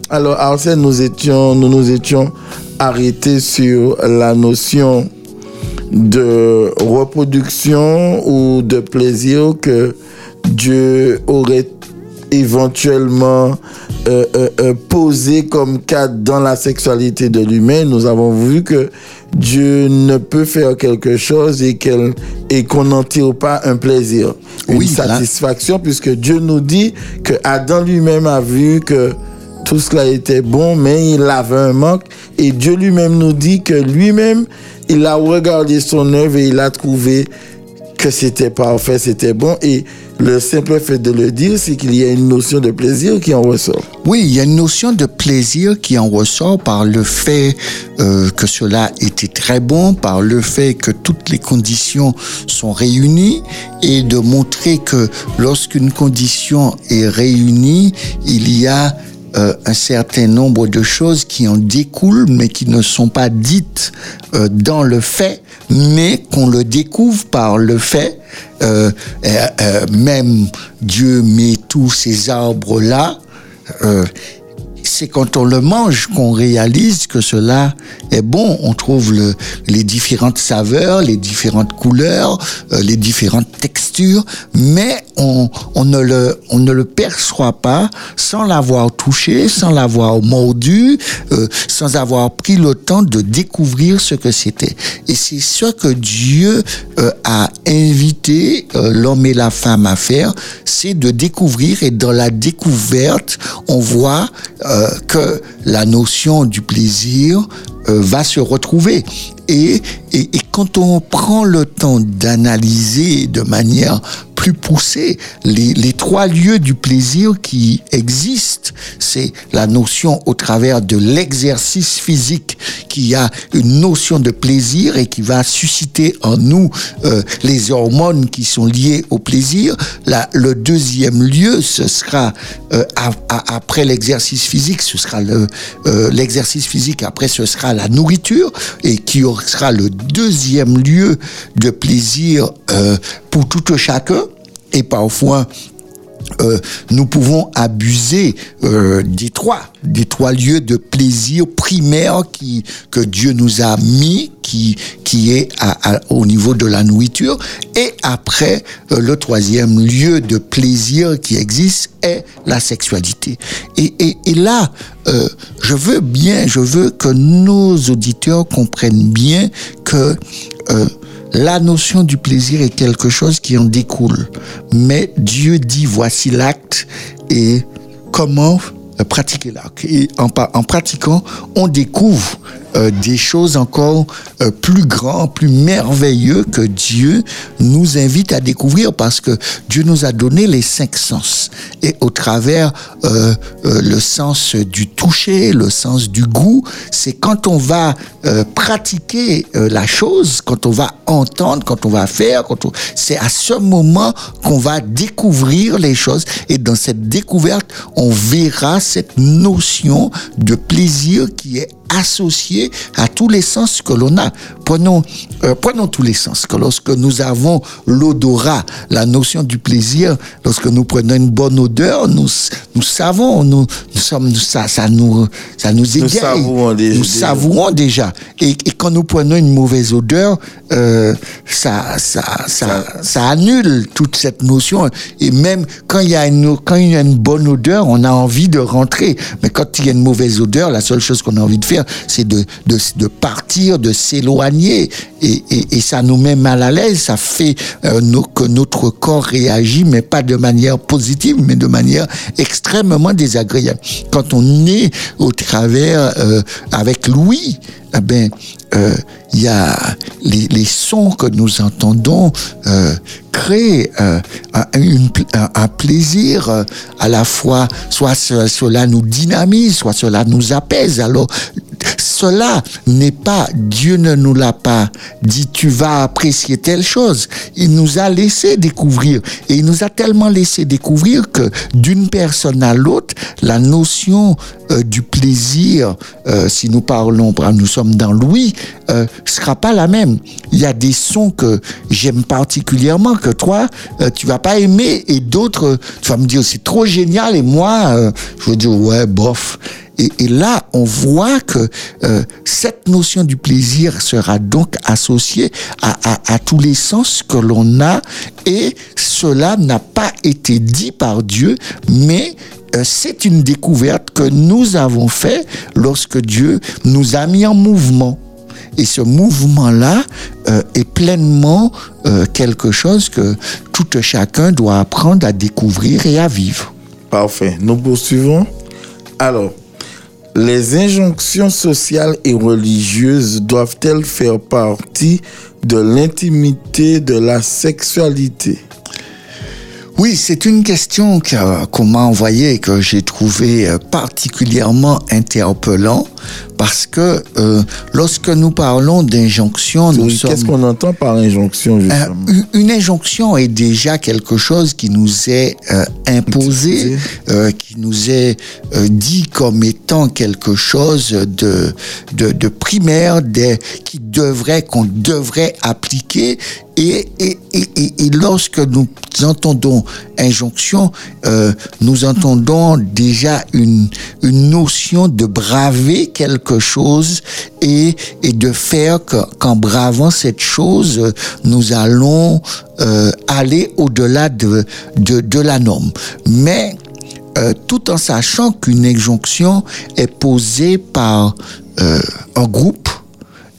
Alors, Arsène, nous étions, nous nous étions arrêtés sur la notion de reproduction ou de plaisir que Dieu aurait éventuellement euh, euh, euh, posé comme cadre dans la sexualité de l'humain. Nous avons vu que Dieu ne peut faire quelque chose et qu'elle et qu'on n'en tire pas un plaisir, une Oui, là- satisfaction, puisque Dieu nous dit que Adam lui-même a vu que tout cela était bon, mais il avait un manque. Et Dieu lui-même nous dit que lui-même, il a regardé son œuvre et il a trouvé que c'était parfait, c'était bon. Et le simple fait de le dire, c'est qu'il y a une notion de plaisir qui en ressort. Oui, il y a une notion de plaisir qui en ressort par le fait euh, que cela était très bon, par le fait que toutes les conditions sont réunies et de montrer que lorsqu'une condition est réunie, il y a euh, un certain nombre de choses qui en découlent, mais qui ne sont pas dites euh, dans le fait, mais qu'on le découvre par le fait. Euh, euh, euh, même Dieu met tous ces arbres-là. C'est quand on le mange qu'on réalise que cela est bon. On trouve le- les différentes saveurs, les différentes couleurs, euh, les différentes textures, mais on, ne le, perçoit pas sans l'avoir touché, sans l'avoir mordu, euh, sans avoir pris le temps de découvrir ce que c'était. Et c'est ce que Dieu euh, a invité l'homme et la femme à faire, c'est de découvrir et dans la découverte, on voit que la notion du plaisir euh, va se retrouver. Et, et, et quand on prend le temps d'analyser de manière plus poussée les, les trois lieux du plaisir qui existent, c'est la notion au travers de l'exercice physique qui a une notion de plaisir et qui va susciter en nous euh, les hormones qui sont liées au plaisir. La, le deuxième lieu, ce sera euh, après l'exercice physique, ce sera euh, l'exercice physique. Après, ce sera la nourriture et qui sera le deuxième lieu de plaisir euh, pour tout un chacun. Et parfois, euh, nous pouvons abuser euh, des trois, des trois lieux de plaisir primaires qui, que Dieu nous a mis, qui, qui est à, à- au niveau de la nourriture. Et après, euh, le troisième lieu de plaisir qui existe est la sexualité. Et, et, et là, euh, je veux bien, je veux que nos auditeurs comprennent bien que euh, la notion du plaisir est quelque chose qui en découle. Mais Dieu dit, voici l'acte et comment pratiquer l'acte. Et en, en pratiquant, on découvre euh, des choses encore euh, plus grands, plus merveilleux que Dieu nous invite à découvrir parce que Dieu nous a donné les cinq sens. Et au travers euh, le sens du toucher, le sens du goût, c'est quand on va pratiquer la chose, quand on va entendre, quand on va faire, c'est à ce moment qu'on va découvrir les choses. Et dans cette découverte, on verra cette notion de plaisir qui est associé à tous les sens que l'on a. Prenons, euh, prenons tous les sens. Que lorsque nous avons l'odorat, la notion du plaisir, lorsque nous prenons une bonne odeur, nous, nous savons, nous, nous sommes, ça, ça nous, ça nous égaye. savourons déjà. Nous savourons déjà. Et, et quand nous prenons une mauvaise odeur, euh, ça, ça, ça, ça annule toute cette notion. Et même quand il y a une, quand il y a une bonne odeur, on a envie de rentrer. Mais quand il y a une mauvaise odeur, la seule chose qu'on a envie de faire, c'est de, de, de partir, de s'éloigner. Et, ça nous met mal à l'aise. Ça fait euh, que notre corps réagit, mais pas de manière positive, mais de manière extrêmement désagréable. Quand on est au travers euh, avec Louis, eh ben, euh, il y a les, les sons que nous entendons créent euh, un, plaisir euh, à la fois, soit ce- cela nous dynamise, soit cela nous apaise. Alors, cela n'est pas, Dieu ne nous l'a pas dit, tu vas apprécier telle chose. Il nous a laissé découvrir. Et il nous a tellement laissé découvrir que d'une personne à l'autre, la notion euh, du plaisir, si nous parlons, nous sommes dans Louis, euh, sera pas la même. Il y a des sons que j'aime particulièrement, toi, euh, tu vas pas aimer, et d'autres, tu vas me dire, c'est trop génial, et moi, euh, je vais dire, ouais, bof. Et, là, on voit que euh, cette notion du plaisir sera donc associée à, à- tous les sens que l'on a, et cela n'a pas été dit par Dieu, mais c'est une découverte que nous avons fait lorsque Dieu nous a mis en mouvement. Et ce mouvement-là euh, est pleinement euh, quelque chose que tout chacun doit apprendre à découvrir et à vivre. Parfait. Nous poursuivons. Alors, les injonctions sociales et religieuses doivent-elles faire partie de l'intimité de la sexualité? Oui, c'est une question que- qu'on m'a envoyée et que j'ai trouvé euh, particulièrement interpellant parce que euh, lorsque nous parlons d'injonction, nous Oui, Qu'est-ce sommes... qu'on entend par injonction, Euh, justement? une- une injonction est déjà quelque chose qui nous est euh, imposé, euh, qui nous est euh, dit comme étant quelque chose de, de, de primaire, de, qui devrait, qu'on devrait appliquer. Et, et, et, et, et lorsque nous entendons injonction, euh, nous entendons déjà une, une notion de braver quelque chose et, de faire que- qu'en bravant cette chose, nous allons euh, aller au-delà de, de, de la norme. Mais euh, tout en sachant qu'une injonction est posée par euh, un groupe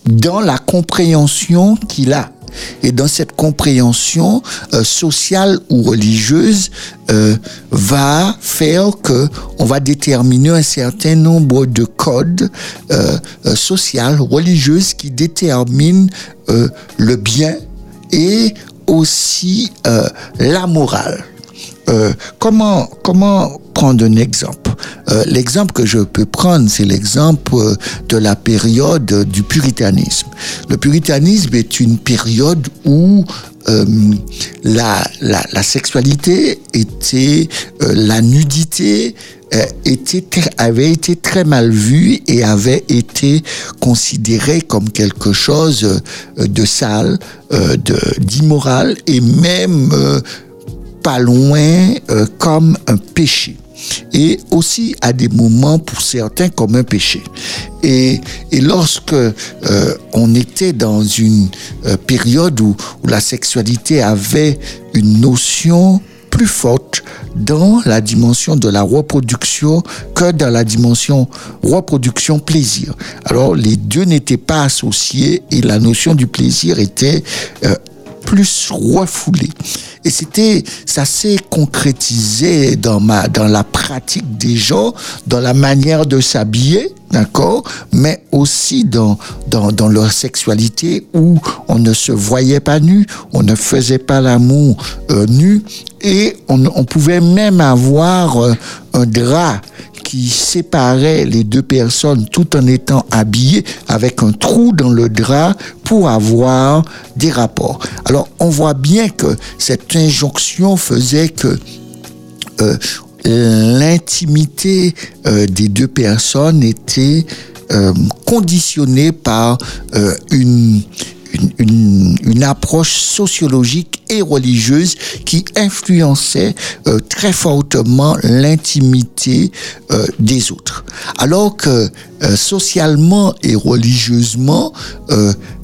dans la compréhension qu'il a. Et dans cette compréhension euh, sociale ou religieuse euh, va faire que on va déterminer un certain nombre de codes euh, euh, sociaux, religieux qui déterminent le bien et aussi la morale. Euh, comment, comment prendre un exemple? Euh, L'exemple que je peux prendre, c'est l'exemple euh, de la période du puritanisme. Le puritanisme est une période où la, sexualité était, la nudité était, avait été très mal vue et avait été considérée comme quelque chose de sale, d'immoral et même loin euh, comme un péché et aussi à des moments pour certains comme un péché. Et, et lorsque euh, on était dans une euh, période où, où la sexualité avait une notion plus forte dans la dimension de la reproduction que dans la dimension reproduction plaisir. Alors les deux n'étaient pas associés et la notion du plaisir était euh, plus refoulée. Et c'était, ça s'est concrétisé dans ma, dans la pratique des gens, dans la manière de s'habiller, d'accord, mais aussi dans, dans, dans leur sexualité où on ne se voyait pas nu, on ne faisait pas l'amour euh, nu, et on, pouvait même avoir euh, un drap qui séparait les deux personnes tout en étant habillés avec un trou dans le drap pour avoir des rapports. Alors on voit bien que cette injonction faisait que euh, l'intimité euh, des deux personnes était euh, conditionné par une, une, approche sociologique et religieuse qui influençait euh, très fortement l'intimité euh, des autres. Alors que euh, socialement et religieusement,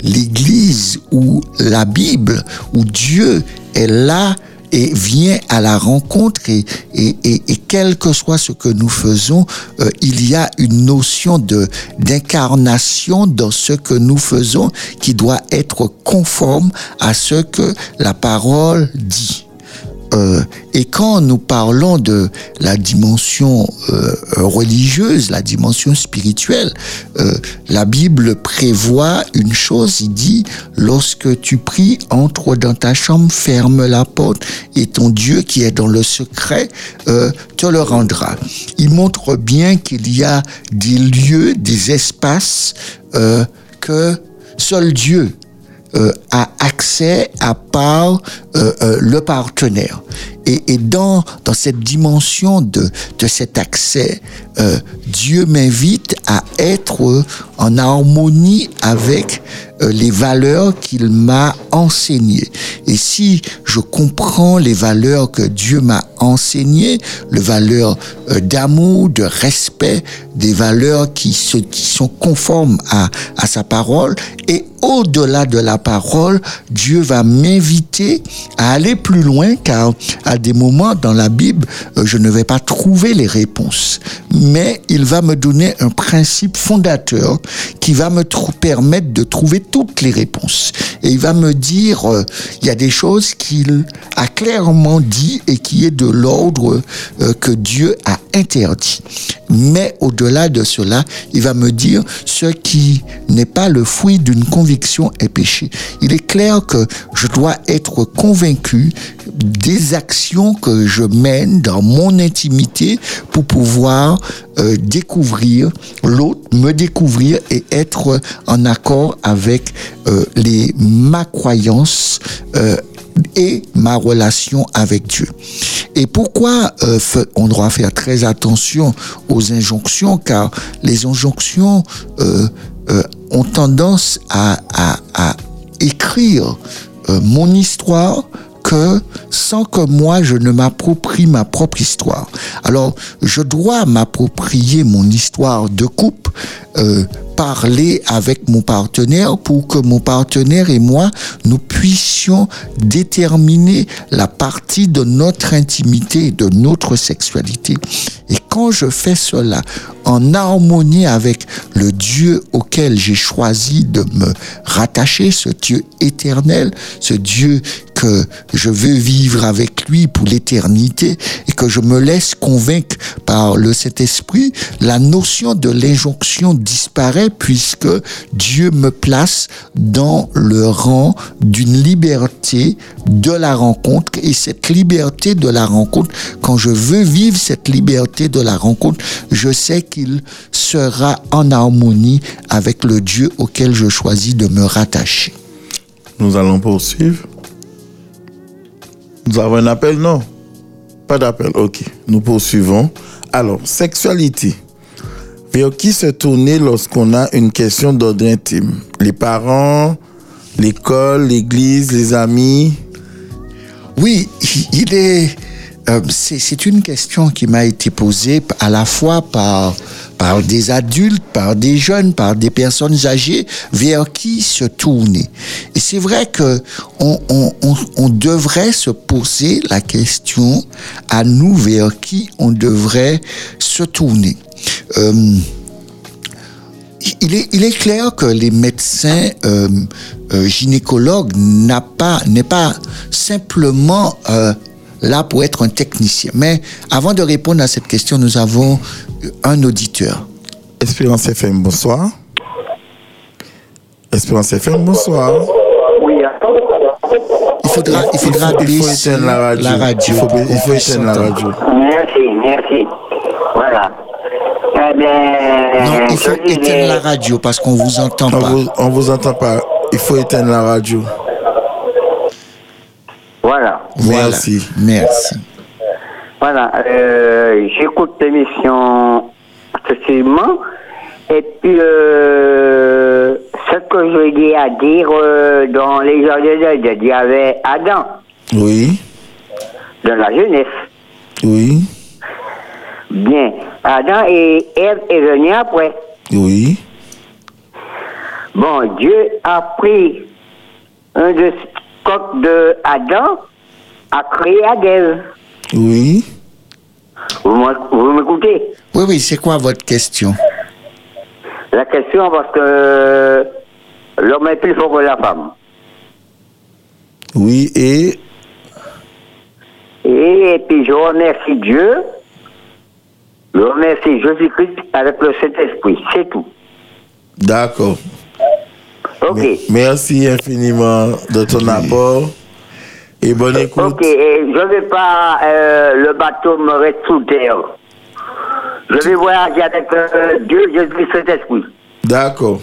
l'Église ou la Bible ou Dieu est là et vient à la rencontre et, et, et, quel que soit ce que nous faisons, euh, il y a une notion de d'incarnation dans ce que nous faisons qui doit être conforme à ce que la parole dit. Euh, et quand nous parlons de la dimension euh, religieuse, la dimension spirituelle, euh, la Bible prévoit une chose, il dit, lorsque tu pries, entre dans ta chambre, ferme la porte, et ton Dieu qui est dans le secret te le rendra. Il montre bien qu'il y a des lieux, des espaces que seul Dieu a accès à part euh, euh, le partenaire. Et, et dans, dans cette dimension de, de cet accès, euh, Dieu m'invite à être en harmonie avec euh, les valeurs qu'il m'a enseignées. Et si je comprends les valeurs que Dieu m'a enseignées, les valeurs euh, d'amour, de respect, des valeurs qui, se, qui sont conformes à, à sa parole, et au-delà de la parole, Dieu va m'inviter à aller plus loin, car des moments dans la Bible, euh, je ne vais pas trouver les réponses, mais il va me donner un principe fondateur qui va me permettre de trouver toutes les réponses. Et il va me dire, euh, il y a des choses qu'il a clairement dit et qui est de l'ordre euh, que Dieu a interdit. Mais au-delà de cela, il va me dire ce qui n'est pas le fruit d'une conviction est péché. Il est clair que je dois être convaincu des actions que je mène dans mon intimité pour pouvoir euh, découvrir l'autre, me découvrir et être en accord avec euh, les ma croyance euh, et ma relation avec Dieu. Et pourquoi on doit faire très attention aux injonctions Car les injonctions ont tendance à, écrire mon histoire que sans que moi je ne m'approprie ma propre histoire. Alors je dois m'approprier mon histoire de couple, euh, parler avec mon partenaire pour que mon partenaire et moi nous puissions déterminer la partie de notre intimité, de notre sexualité. Et quand je fais cela en harmonie avec le Dieu auquel j'ai choisi de me rattacher, ce Dieu éternel, ce Dieu que je veux vivre avec lui pour l'éternité et que je me laisse convaincre par le Saint-Esprit, la notion de l'injonction disparaît puisque Dieu me place dans le rang d'une liberté de la rencontre et cette liberté de la rencontre, quand je veux vivre cette liberté de la rencontre, je sais qu'il sera en harmonie avec le Dieu auquel je choisis de me rattacher. Nous allons poursuivre. Nous avons un appel, non? Pas d'appel, ok. Nous poursuivons. Alors, sexualité. Vers qui se tourner lorsqu'on a une question d'ordre intime? Les parents, l'école, l'église, les amis? Oui, il est. euh, c'est une question qui m'a été posée à la fois par, des adultes, par des jeunes, par des personnes âgées, vers qui se tourner. Et c'est vrai que on, on, on, on devrait se poser la question à nous vers qui on devrait se tourner. Euh, il est, il est clair que les médecins euh, euh, gynécologues n'a pas, n'est pas simplement euh, là pour être un technicien. Mais avant de répondre à cette question, nous avons un auditeur. Espérance FM, bonsoir. Espérance FM, bonsoir. Oui, attends. Il faudra, il faudra il faut baisser éteindre la radio. Il faut, il faut éteindre la radio. Merci, merci. Voilà. Non, il faut éteindre la radio parce qu'on vous entend On pas. vous, on vous entend pas. Il faut éteindre la radio. Voilà. Voilà. Merci. Merci. Voilà. Euh, J'écoute l'émission attentivement Et puis, euh, ce que je dis à dire euh, dans les gens de Dieu, il y avait Adam, Oui, dans la jeunesse. oui, Bien. Adam et Ève est venu après. oui, Bon, Dieu a pris un de coq de Adam, a créé Adèle. oui. Vous m'écoutez? Oui, oui, c'est quoi votre question? La question, parce que l'homme est plus fort que la femme. Oui, et Et, puis je remercie Dieu, je remercie Jésus-Christ avec le Saint-Esprit, c'est tout. d'accord. Ok. Merci infiniment de ton apport et bonne écoute. Ok, et je ne vais pas, euh, le bateau me reste sous terre. Je vais voyager avec euh, Dieu, Jésus-Christ, Saint-Esprit. D'accord.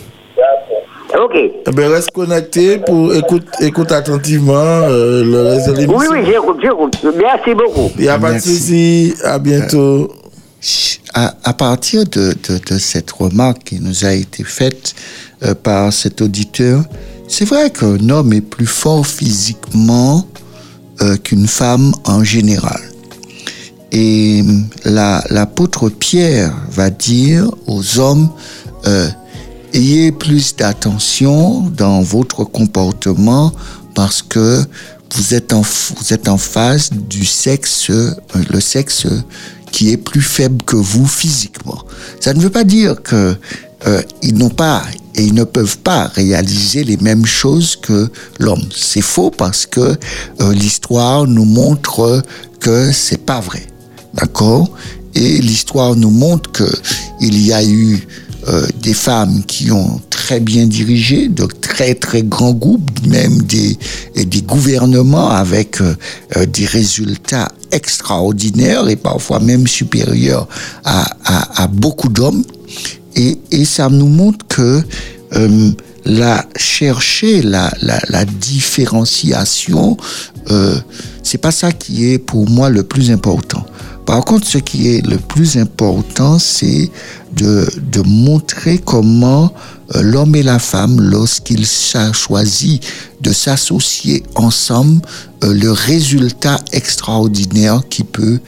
Ok. Eh ben, reste connecté pour écoute, écoute attentivement euh, le reste de l'émission. Oui, oui, j'écoute, j'écoute. Merci beaucoup. Il n'y a pas de Merci. souci. À bientôt. À, partir de, cette remarque qui nous a été faite euh, par cet auditeur, c'est vrai qu'un homme est plus fort physiquement euh, qu'une femme en général. Et la- l'apôtre Pierre va dire aux hommes, euh, ayez plus d'attention dans votre comportement parce que vous êtes en, vous êtes en face du sexe, le sexe qui est plus faible que vous physiquement. Ça ne veut pas dire que euh, ils n'ont pas et ils ne peuvent pas réaliser les mêmes choses que l'homme. C'est faux parce que euh, l'histoire nous montre que c'est pas vrai. D'accord? Et l'histoire nous montre que il y a eu euh, des femmes qui ont très bien dirigé, de très très grands groupes, même des, des gouvernements avec des résultats extraordinaires et parfois même supérieurs à, à, à beaucoup d'hommes. Et, et ça nous montre que euh, la chercher la, la, la différenciation, euh, c'est pas ça qui est pour moi le plus important. Par contre, ce qui est le plus important, c'est de, montrer comment euh, l'homme et la femme, lorsqu'ils choisissent de s'associer ensemble, euh, le résultat extraordinaire qui peut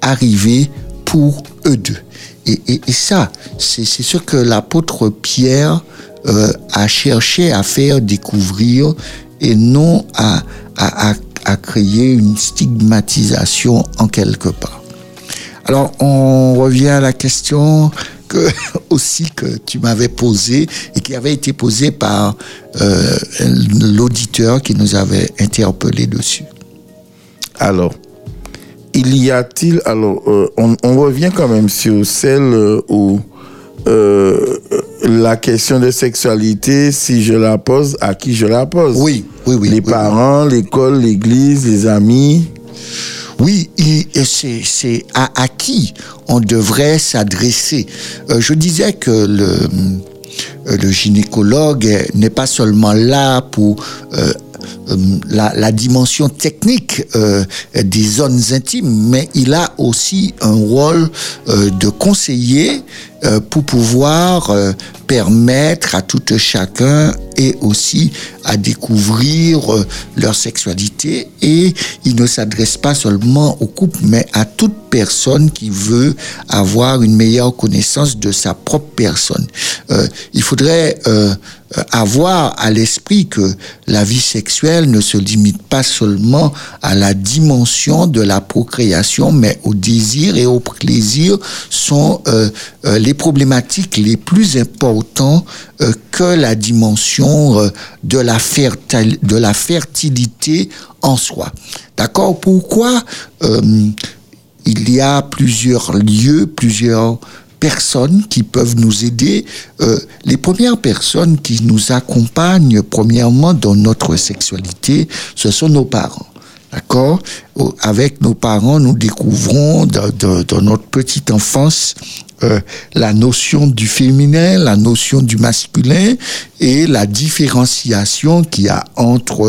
arriver pour eux deux. Et, ça, c'est ce que l'apôtre Pierre euh, a cherché à faire découvrir et non à créer une stigmatisation en quelque part. Alors, on revient à la question que, aussi que tu m'avais posée et qui avait été posée par euh, l'auditeur qui nous avait interpellé dessus. Alors, il y a-t-il. Alors, euh, on, on revient quand même sur celle euh, où euh, la question de sexualité, si je la pose, à qui je la pose? Oui, oui, oui. Les oui, parents, l'école, l'église, les amis? Oui, et c'est à, qui on devrait s'adresser. Euh, je disais que le, euh, gynécologue n'est pas seulement là pour euh, euh, la, la dimension technique euh, des zones intimes, mais il a aussi un rôle euh, de conseiller euh, pour pouvoir euh, permettre à tout un chacun et aussi à découvrir euh, leur sexualité et il ne s'adresse pas seulement au couple mais à toute personne qui veut avoir une meilleure connaissance de sa propre personne. Euh, il faudrait euh, avoir à l'esprit que la vie sexuelle ne se limite pas seulement à la dimension de la procréation, mais au désir et au plaisir sont euh, euh, les problématiques les plus importantes euh, que la dimension euh, de, la de la fertilité en soi. D'accord? Pourquoi euh, il y a plusieurs lieux, plusieurs personnes qui peuvent nous aider. Euh, les premières personnes qui nous accompagnent, premièrement, dans notre sexualité, ce sont nos parents. D'accord? Avec nos parents, nous découvrons dans notre petite enfance euh, la notion du féminin, la notion du masculin et la différenciation qu'il y a entre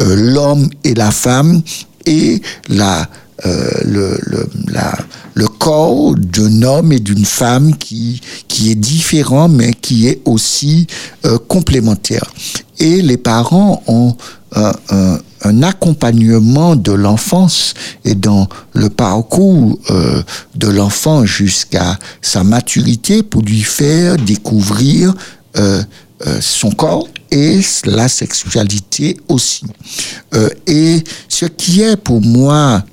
euh, l'homme et la femme et la euh, le, le, la, le corps d'un homme et d'une femme qui, qui est différent, mais qui est aussi euh, complémentaire. Et les parents ont un, un, un accompagnement de l'enfance et dans le parcours euh, de l'enfant jusqu'à sa maturité pour lui faire découvrir euh, euh, son corps et la sexualité aussi. Euh, et ce qui est pour moi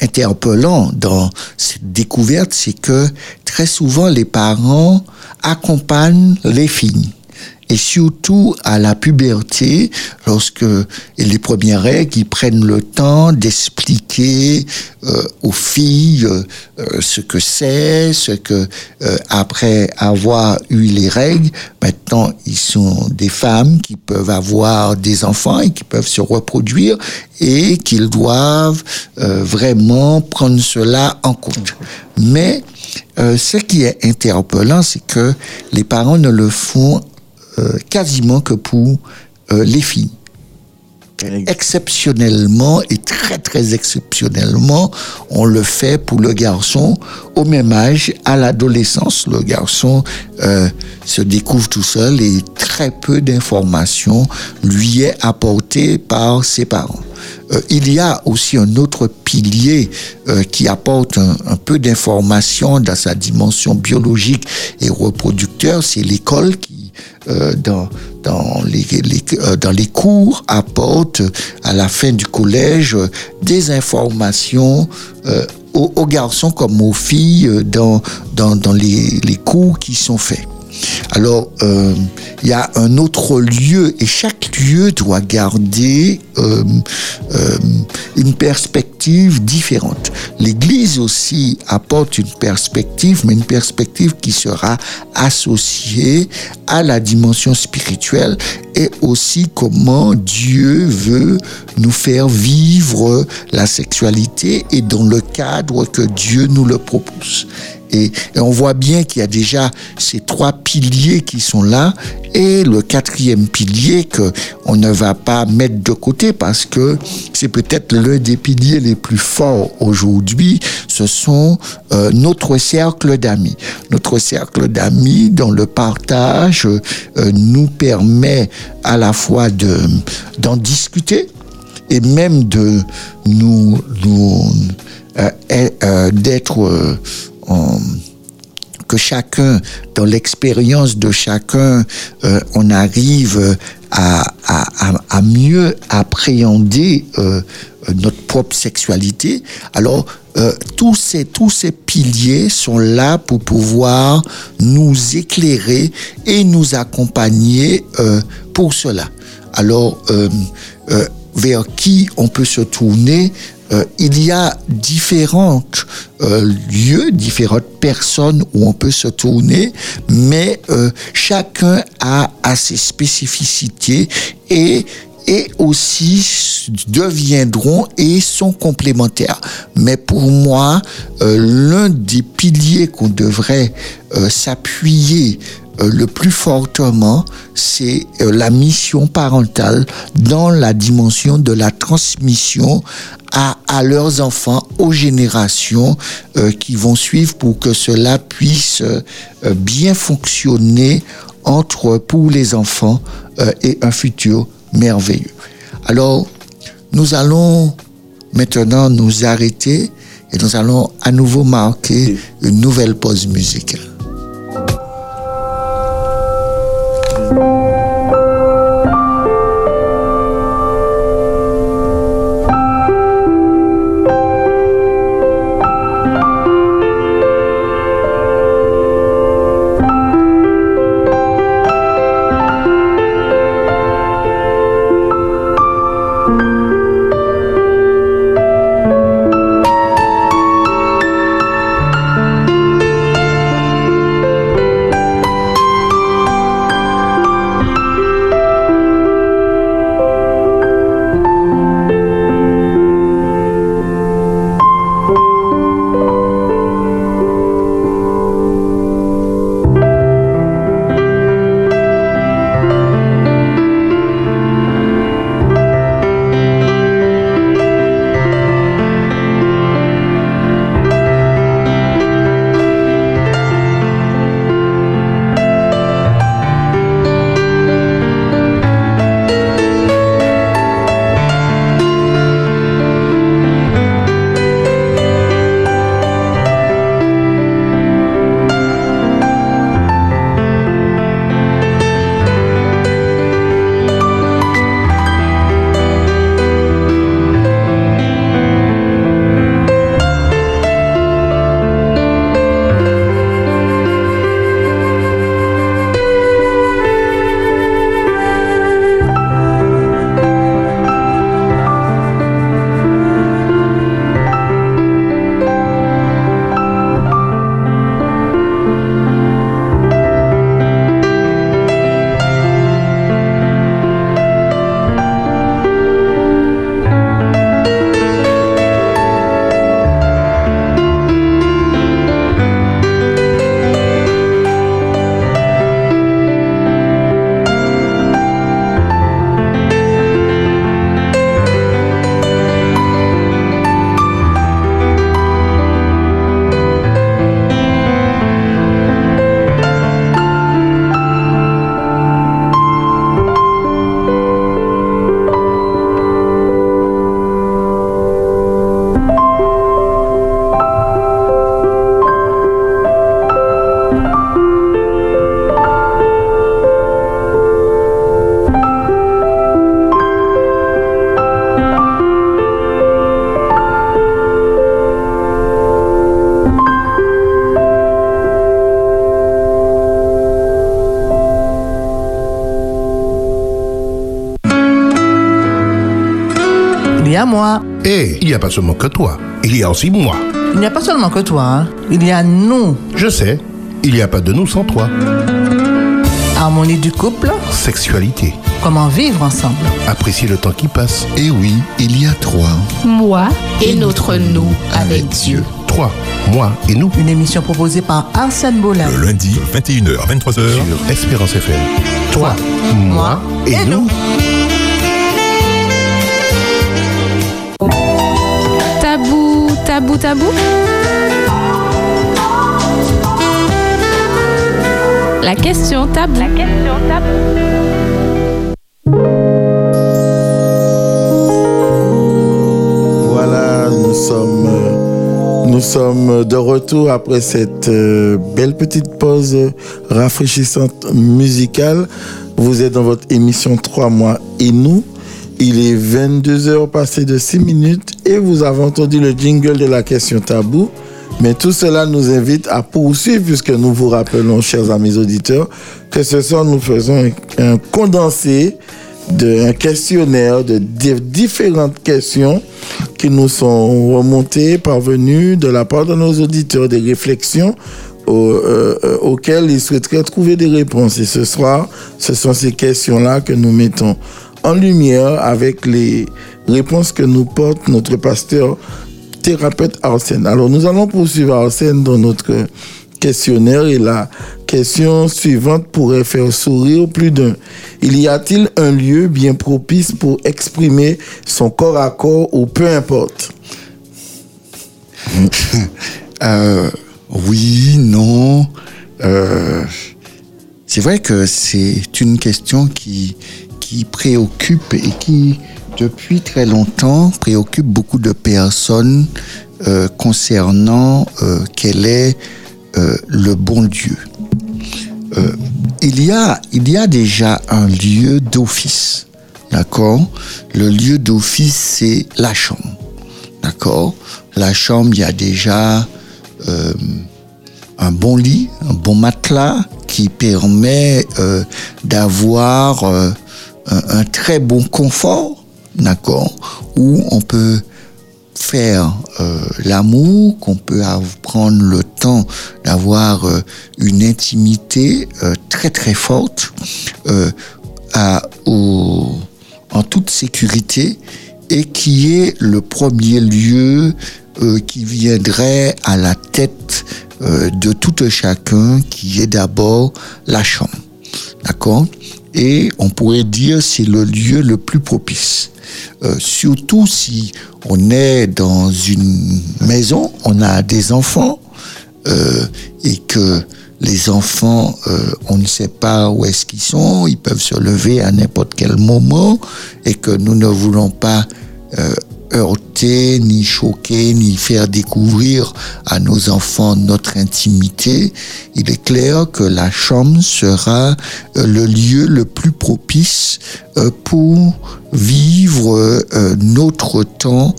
interpellant dans cette découverte, c'est que très souvent les parents accompagnent les filles. Et surtout à la puberté, lorsque les premières règles, ils prennent le temps d'expliquer euh, aux filles euh, ce que c'est, ce que euh, après avoir eu les règles, maintenant ils sont des femmes qui peuvent avoir des enfants et qui peuvent se reproduire et qu'ils doivent vraiment prendre cela en compte. Mais ce qui est interpellant, c'est que les parents ne le font quasiment que pour euh, les filles. Exceptionnellement et très très exceptionnellement, on le fait pour le garçon au même âge, à l'adolescence. Le garçon euh, se découvre tout seul et très peu d'informations lui est apportée par ses parents. Euh, il y a aussi un autre pilier euh, qui apporte un, un peu d'informations dans sa dimension biologique et reproducteur, c'est l'école qui euh, euh, dans les cours apporte à la fin du collège des informations euh, aux, garçons comme aux filles dans, les cours qui sont faits. Alors, euh, il y a un autre lieu et chaque lieu doit garder euh, euh, une perspective différente. L'Église aussi apporte une perspective, mais une perspective qui sera associée à la dimension spirituelle et aussi comment Dieu veut nous faire vivre la sexualité et dans le cadre que Dieu nous le propose. Et, on voit bien qu'il y a déjà ces trois piliers qui sont là et le quatrième pilier que on ne va pas mettre de côté parce que c'est peut-être l'un des piliers les plus forts aujourd'hui. Ce sont euh, notre cercle d'amis. Notre cercle d'amis dans le partage euh, nous permet à la fois de d'en discuter et même de nous euh, d'être on, que chacun, dans l'expérience de chacun, euh, on arrive à, mieux appréhender euh, notre propre sexualité. Alors, euh, tous, ces, tous ces piliers sont là pour pouvoir nous éclairer et nous accompagner euh, pour cela. Alors, euh, vers qui on peut se tourner euh, il y a différents euh, lieux, différentes personnes où on peut se tourner, mais euh, chacun a, a ses spécificités et et aussi deviendront et sont complémentaires. Mais pour moi, euh, l'un des piliers qu'on devrait euh, s'appuyer le plus fortement, c'est la mission parentale dans la dimension de la transmission à, à leurs enfants, aux générations euh, qui vont suivre pour que cela puisse euh, bien fonctionner entre pour les enfants euh, et un futur merveilleux. Alors, nous allons maintenant nous arrêter et nous allons à nouveau marquer une nouvelle pause musicale. Moi. Et il n'y a pas seulement que toi, il y a aussi moi. Il n'y a pas seulement que toi, hein. il y a nous. Je sais, il n'y a pas de nous sans toi. Harmonie du couple, Sexualité, comment vivre ensemble. apprécier le temps qui passe. Et oui, il y a trois. Moi et notre nous avec Dieu. Toi, moi et nous Une émission proposée par Arsène Bollin. Le lundi, 21h, 23h. sur Espérance FM. Toi, moi et, et nous. Tabou, tabou, tabou. La question tabou. La question tabou. Voilà, nous sommes, nous sommes de retour après cette euh, belle petite pause rafraîchissante musicale. Vous êtes dans votre émission 3 mois et nous. Il est 22 heures passées de 6 minutes et vous avez entendu le jingle de la question tabou. Mais tout cela nous invite à poursuivre puisque nous vous rappelons, chers amis auditeurs, que ce soir nous faisons un, condensé d'un questionnaire de di- différentes questions qui nous sont remontées, parvenues de la part de nos auditeurs, des réflexions euh, euh, auxquelles ils souhaiteraient trouver des réponses. Et ce soir, ce sont ces questions-là que nous mettons en lumière avec les réponses que nous porte notre pasteur thérapeute Arsène. Alors nous allons poursuivre Arsène dans notre questionnaire et la question suivante pourrait faire sourire plus d'un. Il y a-t-il un lieu bien propice pour exprimer son corps à corps ou peu importe? Euh, oui, non. Euh, c'est vrai que c'est une question qui, qui préoccupe et qui, depuis très longtemps, préoccupe beaucoup de personnes euh, concernant euh, quel est euh, le bon Dieu. Il, y a, déjà un lieu d'office, d'accord? Le lieu d'office, c'est la chambre, d'accord? La chambre, il y a déjà un bon lit, un bon matelas qui permet d'avoir un très bon confort, d'accord Où on peut faire euh, l'amour, qu'on peut prendre le temps d'avoir euh, une intimité euh, très très forte à- en toute sécurité et qui est le premier lieu qui viendrait à la tête de tout un chacun qui est d'abord la chambre. D'accord? Et on pourrait dire c'est le lieu le plus propice. Euh, surtout si on est dans une maison, on a des enfants euh, et que les enfants, euh, on ne sait pas où est-ce qu'ils sont, ils peuvent se lever à n'importe quel moment et que nous ne voulons pas heurter, ni choquer, ni faire découvrir à nos enfants notre intimité, il est clair que la chambre sera euh, le lieu le plus propice euh, pour vivre euh, notre temps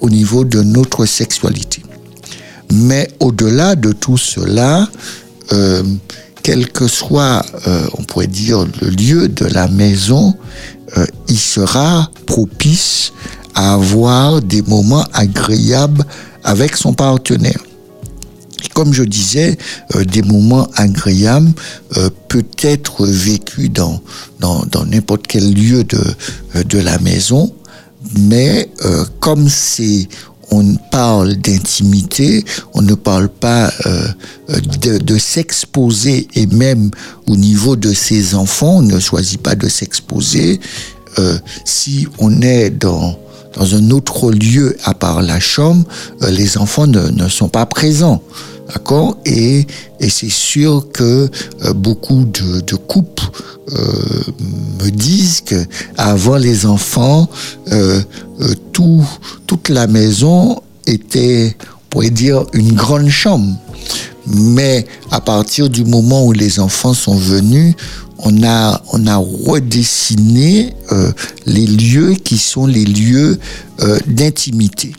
au niveau de notre sexualité. Mais au-delà de tout cela, quel que soit, on pourrait dire, le lieu de la maison, il sera propice à avoir des moments agréables avec son partenaire. Comme je disais, euh, des moments agréables euh, peut être vécus dans dans n'importe quel lieu de euh, de la maison, mais euh, comme c'est on parle d'intimité, on ne parle pas euh, de, de s'exposer et même au niveau de ses enfants, on ne choisit pas de s'exposer. Euh, si on est dans dans un autre lieu à part la chambre, euh, les enfants ne, sont pas présents. D'accord? Et, c'est sûr que euh, beaucoup de, de couples euh, me disent que avant les enfants, tout, toute la maison était, on pourrait dire, une grande chambre. Mais à partir du moment où les enfants sont venus, on a, on a redessiné euh, les lieux qui sont les lieux euh, d'intimité.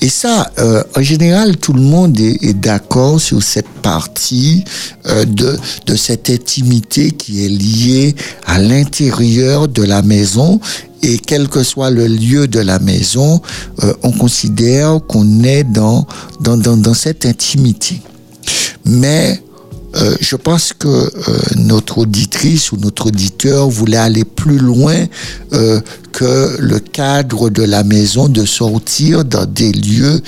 Et ça, euh, en général, tout le monde est, est d'accord sur cette partie euh, de, de cette intimité qui est liée à l'intérieur de la maison. Et quel que soit le lieu de la maison, euh, on considère qu'on est dans, dans, dans, dans cette intimité. Mais euh, je pense que euh, notre auditrice ou notre auditeur voulait aller plus loin euh, que le cadre de la maison, de sortir dans des lieux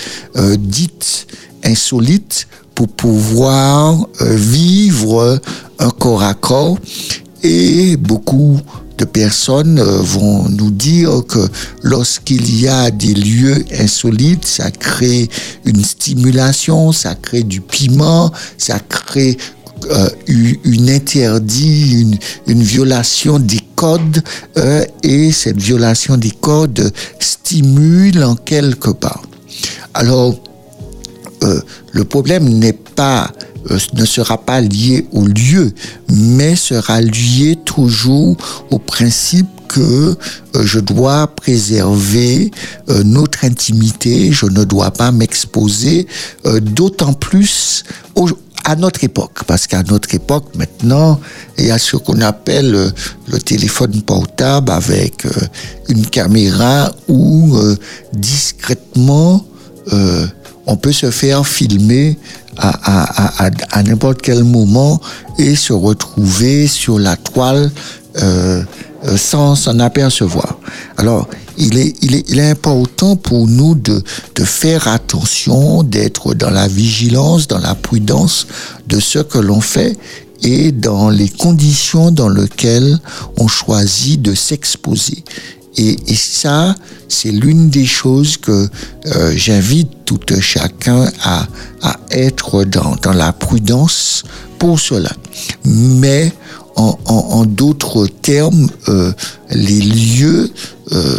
dits insolites pour pouvoir vivre un corps à corps. Et beaucoup de personnes euh, vont nous dire que lorsqu'il y a des lieux insolites, ça crée une stimulation, ça crée du piment, ça crée euh, une interdit, une, violation des codes, euh, et cette violation des codes stimule en quelque part. Alors, le problème n'est pas ne sera pas lié au lieu, mais sera lié toujours au principe que euh, je dois préserver euh, notre intimité, je ne dois pas m'exposer, euh, d'autant plus à notre époque, parce qu'à notre époque, maintenant, il y a ce qu'on appelle euh, le téléphone portable avec euh, une caméra où euh, discrètement, euh, on peut se faire filmer à, n'importe quel moment et se retrouver sur la toile euh, euh, sans s'en apercevoir. Alors, il est, important pour nous de faire attention, d'être dans la vigilance, dans la prudence de ce que l'on fait et dans les conditions dans lesquelles on choisit de s'exposer. Et, ça, c'est l'une des choses que euh, j'invite tout un chacun à, à être dans, dans la prudence pour cela. Mais en, d'autres termes, euh, les lieux euh,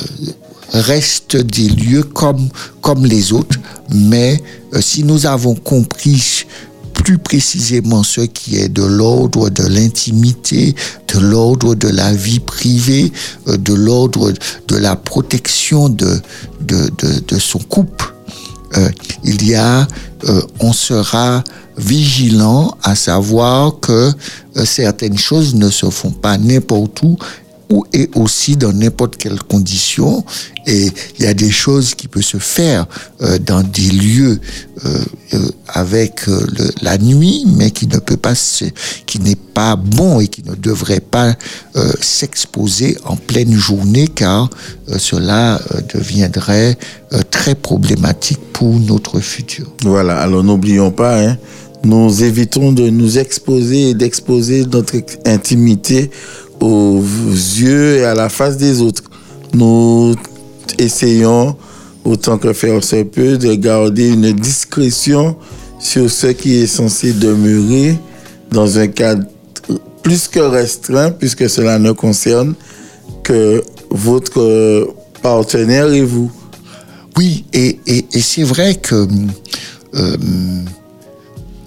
restent des lieux comme, comme les autres, mais si nous avons compris plus précisément ce qui est de l'ordre de l'intimité, de l'ordre de la vie privée, euh, de l'ordre de la protection de, de, de, son couple, euh, il y a, euh, on sera vigilant à savoir que certaines choses ne se font pas n'importe où ou et aussi dans n'importe quelle condition. Et il y a des choses qui peuvent se faire euh, dans des lieux euh, euh, avec la nuit, mais qui ne peut pas, qui n'est pas bon et qui ne devrait pas s'exposer en pleine journée, car cela deviendrait très problématique pour notre futur. Voilà, alors n'oublions pas, hein, nous évitons de nous exposer et d'exposer notre intimité aux yeux et à la face des autres. Nous essayons, autant que faire se peut, de garder une discrétion sur ce qui est censé demeurer dans un cadre plus que restreint, puisque cela ne concerne que votre partenaire et vous. Oui, et, et, c'est vrai que euh,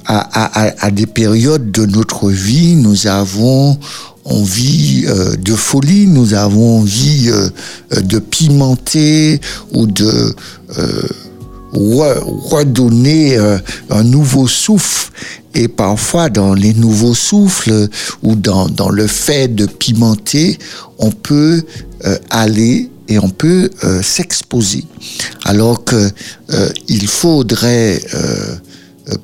à- à des périodes de notre vie, nous avons envie euh, de folie, nous avons envie euh, euh, de pimenter ou de euh, re- redonner un nouveau souffle. Et parfois, dans les nouveaux souffles ou dans, dans le fait de pimenter, on peut aller et on peut s'exposer. Alors que il faudrait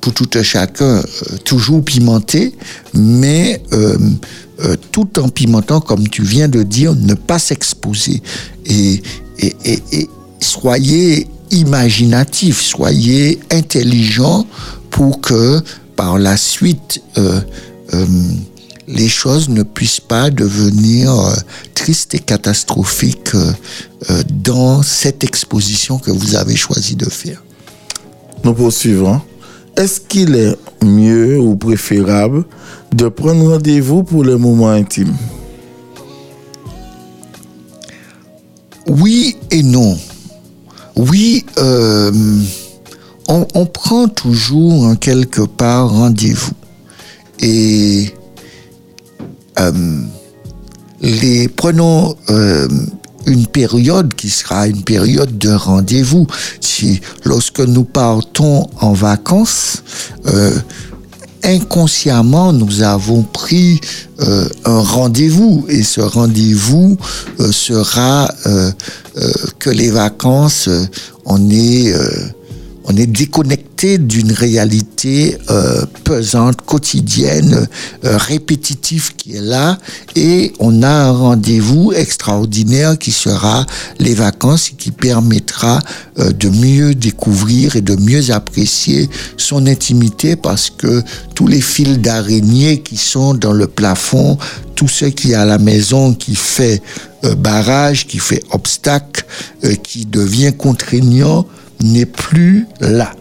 pour tout un chacun euh, toujours pimenter, mais euh, euh, tout en pimentant, comme tu viens de dire, ne pas s'exposer. Et, soyez imaginatif, soyez intelligent pour que par la suite euh, euh, les choses ne puissent pas devenir euh, tristes et catastrophiques euh, euh, dans cette exposition que vous avez choisi de faire. Nous poursuivons. Est-ce qu'il est mieux ou préférable de prendre rendez-vous pour le moment intime? Oui et non. Oui, euh, on, prend toujours en quelque part rendez-vous. Et euh, les prenons euh, une période qui sera une période de rendez-vous. Si, lorsque nous partons en vacances, euh, inconsciemment, nous avons pris euh, un rendez-vous et ce rendez-vous euh, sera que les vacances, on est on est déconnecté d'une réalité euh, pesante, quotidienne, euh, répétitive qui est là, et on a un rendez-vous extraordinaire qui sera les vacances et qui permettra euh, de mieux découvrir et de mieux apprécier son intimité parce que tous les fils d'araignée qui sont dans le plafond, tout ce qui est à la maison qui fait euh, barrage, qui fait obstacle, euh, qui devient contraignant, n'est plus là.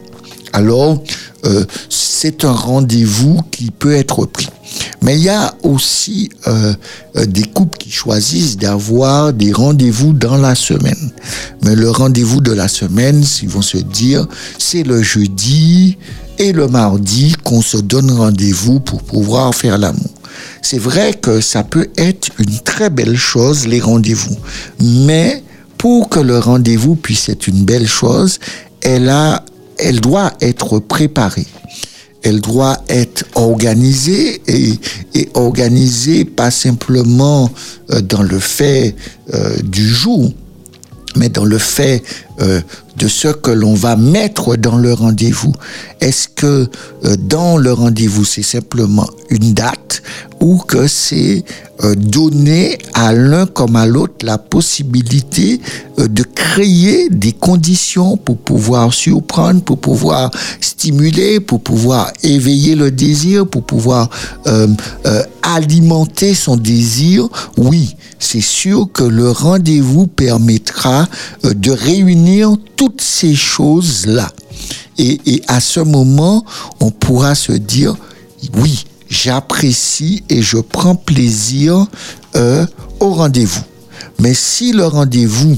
Alors, euh, c'est un rendez-vous qui peut être pris. Mais il y a aussi euh, euh, des couples qui choisissent d'avoir des rendez-vous dans la semaine. Mais le rendez-vous de la semaine, ils vont se dire, c'est le jeudi et le mardi qu'on se donne rendez-vous pour pouvoir faire l'amour. C'est vrai que ça peut être une très belle chose, les rendez-vous. Mais pour que le rendez-vous puisse être une belle chose, elle, a, doit être préparée. Elle doit être organisée et, et organisée pas simplement euh, dans le fait euh, du jour, mais dans le fait euh, de ce que l'on va mettre dans le rendez-vous. Est-ce que euh, dans le rendez-vous, c'est simplement une date ou que c'est euh, donner à l'un comme à l'autre la possibilité de créer des conditions pour pouvoir surprendre, pour pouvoir stimuler, pour pouvoir éveiller le désir, pour pouvoir alimenter son désir, oui, c'est sûr que le rendez-vous permettra de toutes ces choses-là. Et, et à ce moment, on pourra se dire, oui, j'apprécie et je prends plaisir euh, au rendez-vous. Mais si le rendez-vous,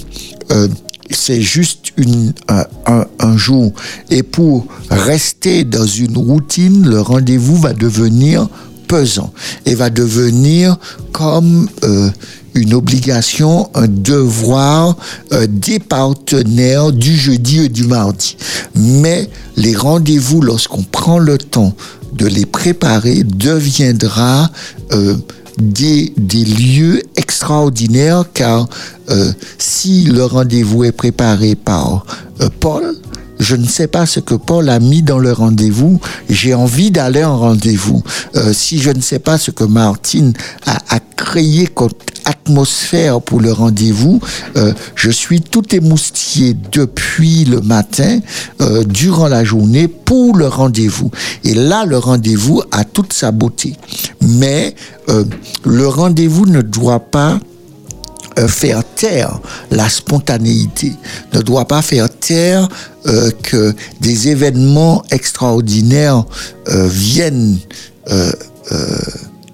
euh, c'est juste une, un, un, un jour, et pour rester dans une routine, le rendez-vous va devenir pesant et va devenir comme euh, une obligation, un devoir euh, des partenaires du jeudi et du mardi. Mais les rendez-vous, lorsqu'on prend le temps de les préparer, deviendra euh, des, lieux extraordinaires car euh, si le rendez-vous est préparé par Paul, je ne sais pas ce que Paul a mis dans le rendez-vous. J'ai envie d'aller en rendez-vous. Euh, si je ne sais pas ce que Martine a, a créé comme atmosphère pour le rendez-vous, euh, je suis tout émoustillé depuis le matin, euh, durant la journée, pour le rendez-vous. Et là, le rendez-vous a toute sa beauté. Mais euh, le rendez-vous ne doit pas faire taire la spontanéité, ne doit pas faire taire euh, que des événements extraordinaires euh, viennent euh, euh,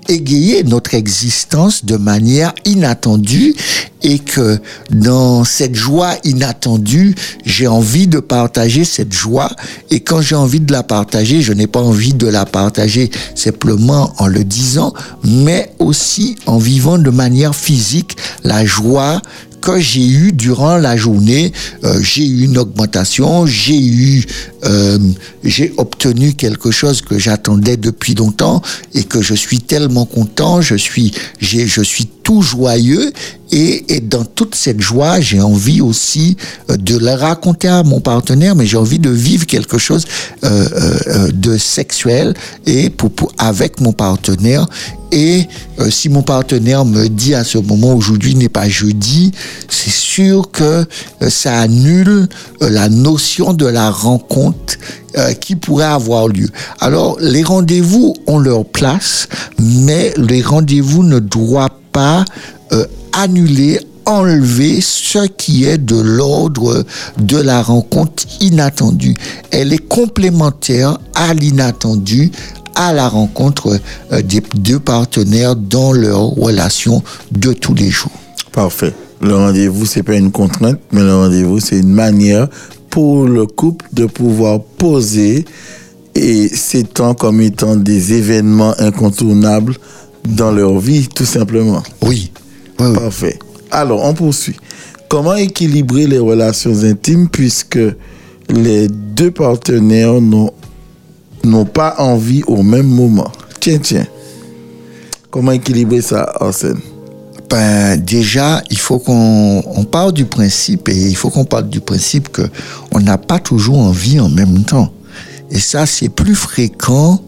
égayer notre existence de manière inattendue et que dans cette joie inattendue, j'ai envie de partager cette joie. Et quand j'ai envie de la partager, je n'ai pas envie de la partager simplement en le disant, mais aussi en vivant de manière physique la joie que j'ai eu durant la journée, euh, j'ai eu une augmentation, j'ai eu, euh, j'ai obtenu quelque chose que j'attendais depuis longtemps et que je suis tellement content, je suis, je suis tout joyeux et, et dans toute cette joie, j'ai envie aussi euh, de le raconter à mon partenaire, mais j'ai envie de vivre quelque chose euh, euh, euh, de sexuel et pour, pour avec mon partenaire. Et euh, si mon partenaire me dit à ce moment aujourd'hui n'est pas jeudi, c'est sûr que euh, ça annule la notion de la rencontre qui pourrait avoir lieu. Alors les rendez-vous ont leur place, mais les rendez-vous ne doivent pas euh, annuler enlever ce qui est de l'ordre de la rencontre inattendue. Elle est complémentaire à l'inattendu, à la rencontre euh, des deux partenaires dans leur relation de tous les jours. Parfait. Le rendez-vous, c'est pas une contrainte, mais le rendez-vous, c'est une manière pour le couple de pouvoir poser et ces temps comme étant des événements incontournables dans leur vie, tout simplement. Oui. oui, oui. Parfait. Alors, on poursuit. Comment équilibrer les relations intimes puisque les deux partenaires n'ont pas envie au même moment? Tiens, tiens. Comment équilibrer ça, Arsène? Ben, déjà, il faut qu'on on part du principe, et il faut qu'on parte du principe que on n'a pas toujours envie en même temps. Et ça, c'est plus fréquent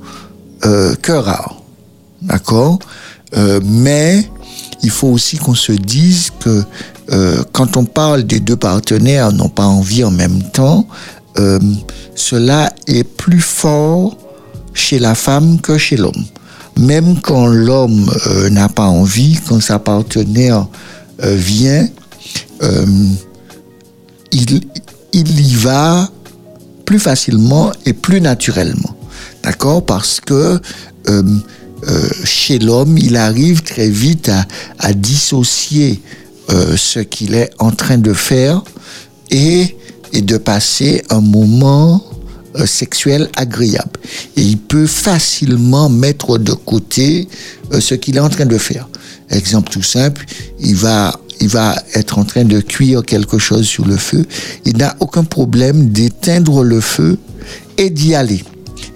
euh, que rare. D'accord? Euh, Mais il faut aussi qu'on se dise que euh, quand on parle des deux partenaires n'ont pas envie en même temps, euh, cela est plus fort chez la femme que chez l'homme. Même quand l'homme n'a pas envie, quand sa partenaire vient, il, y va plus facilement et plus naturellement. D'accord? Parce que euh, chez l'homme, il arrive très vite à, dissocier euh, ce qu'il est en train de faire et, de passer un moment euh, sexuel agréable. Il peut facilement mettre de côté ce qu'il est en train de faire. Exemple tout simple, il va être en train de cuire quelque chose sur le feu. Il n'a aucun problème d'éteindre le feu et d'y aller.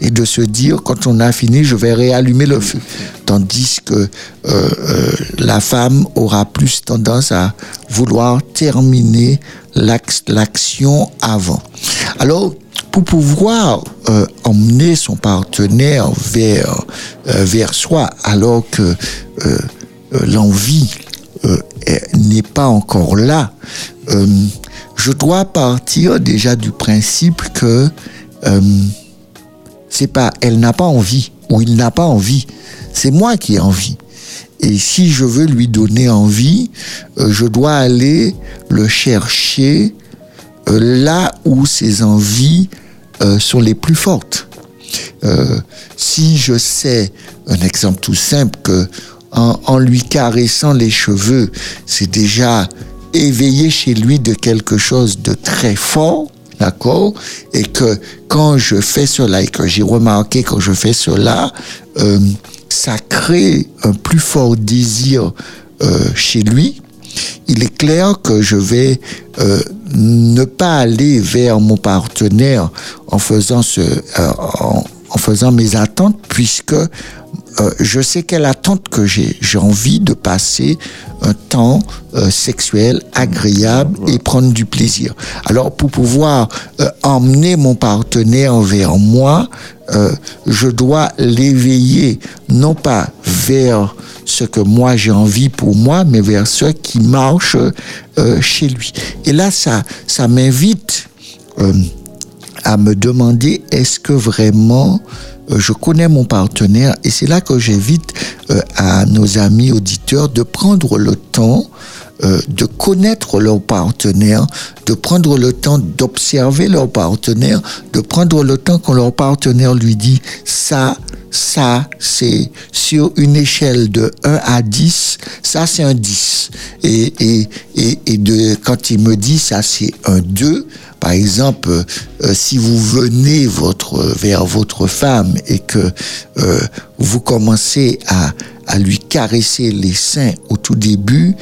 Et de se dire, quand on a fini, je vais réallumer le feu. Tandis que euh, euh, la femme aura plus tendance à vouloir terminer l'action avant. Alors, pour pouvoir euh, emmener son partenaire vers, euh, vers soi, alors que euh, euh, l'envie est- n'est pas encore là, je dois partir déjà du principe que c'est pas elle n'a pas envie ou il n'a pas envie, c'est moi qui ai envie. Et si je veux lui donner envie, euh, je dois aller le chercher euh, là où ses envies euh, sont les plus fortes. Si je sais, un exemple tout simple, que en, en lui caressant les cheveux, c'est déjà éveillé chez lui de quelque chose de très fort, d'accord Et que quand je fais cela, et que j'ai remarqué quand je fais cela, euh, ça crée un plus fort désir euh, chez lui, il est clair que je vais euh, ne pas aller vers mon partenaire en faisant ce, en faisant mes attentes, puisque euh, je sais quelle attente que j'ai. J'ai envie de passer un temps euh, sexuel agréable et prendre du plaisir. Alors pour pouvoir euh, emmener mon partenaire vers moi, je dois l'éveiller non pas vers ce que moi j'ai envie pour moi, mais vers ce qui marche chez lui. Et là, ça, ça m'invite à me demander est-ce que vraiment euh, je connais mon partenaire? Et c'est là que j'invite euh, à nos amis auditeurs de prendre le temps euh, de connaître leur partenaire, de prendre le temps d'observer leur partenaire, de prendre le temps quand leur partenaire lui dit ça, ça, c'est sur une échelle de 1 à 10, ça c'est un 10. Et, et, et, de, quand il me dit ça c'est un 2, par exemple, euh, euh, si vous venez votre, vers votre femme et que euh, vous commencez à, à lui caresser les seins au tout début,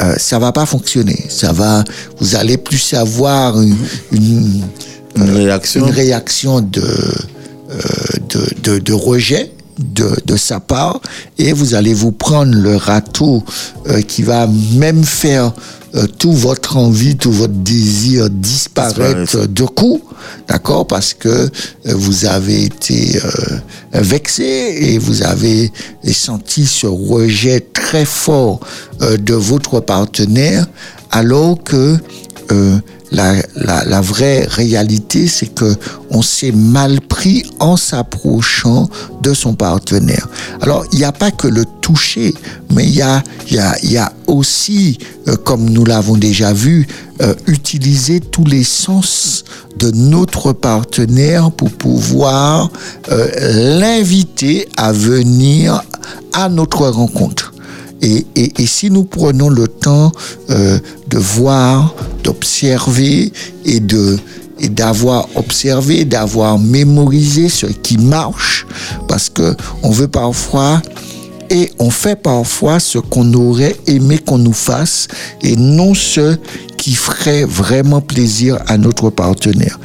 euh, ça va pas fonctionner. Ça va, vous allez plus avoir une, une, Une réaction une réaction de, euh, de, de, de rejet de, de sa part et vous allez vous prendre le râteau euh, qui va même faire euh, tout votre envie, tout votre désir disparaître Disparaître. de coup, d'accord Parce que euh, vous avez été euh, vexé et vous avez senti ce rejet très fort euh, de votre partenaire alors que euh, la, vraie réalité, c'est que on s'est mal pris en s'approchant de son partenaire. Alors, il n'y a pas que le toucher, mais il y a aussi, euh, comme nous l'avons déjà vu, euh, utiliser tous les sens de notre partenaire pour pouvoir euh, l'inviter à venir à notre rencontre. Et, si nous prenons le temps euh, de voir, d'observer et d'avoir observé, d'avoir mémorisé ce qui marche, parce que on veut parfois et on fait parfois ce qu'on aurait aimé qu'on nous fasse et non ce qui ferait vraiment plaisir à notre partenaire.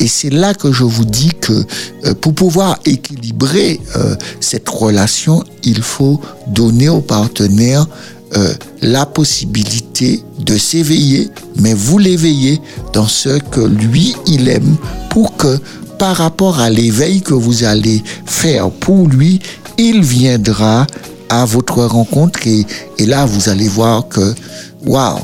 Et c'est là que je vous dis que euh, pour pouvoir équilibrer euh, cette relation, il faut donner au partenaire euh, la possibilité de s'éveiller, mais vous l'éveillez dans ce que lui, il aime pour que par rapport à l'éveil que vous allez faire pour lui, il viendra à votre rencontre et, et là, vous allez voir que, waouh,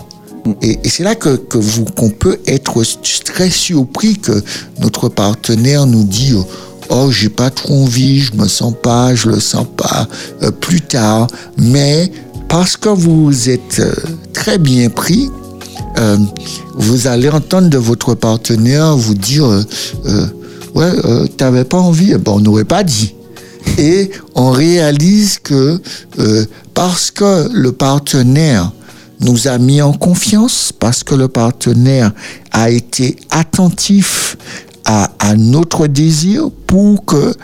et, c'est là que, qu'on peut être très surpris que notre partenaire nous dit oh j'ai pas trop envie, je me sens pas, je le sens pas euh, plus tard, mais parce que vous êtes euh, très bien pris, euh, vous allez entendre de votre partenaire vous dire ouais t'avais pas envie, Eh ben on n'aurait pas dit. Et on réalise que parce que le partenaire nous a mis en confiance, parce que le partenaire a été attentif à, notre désir pour que,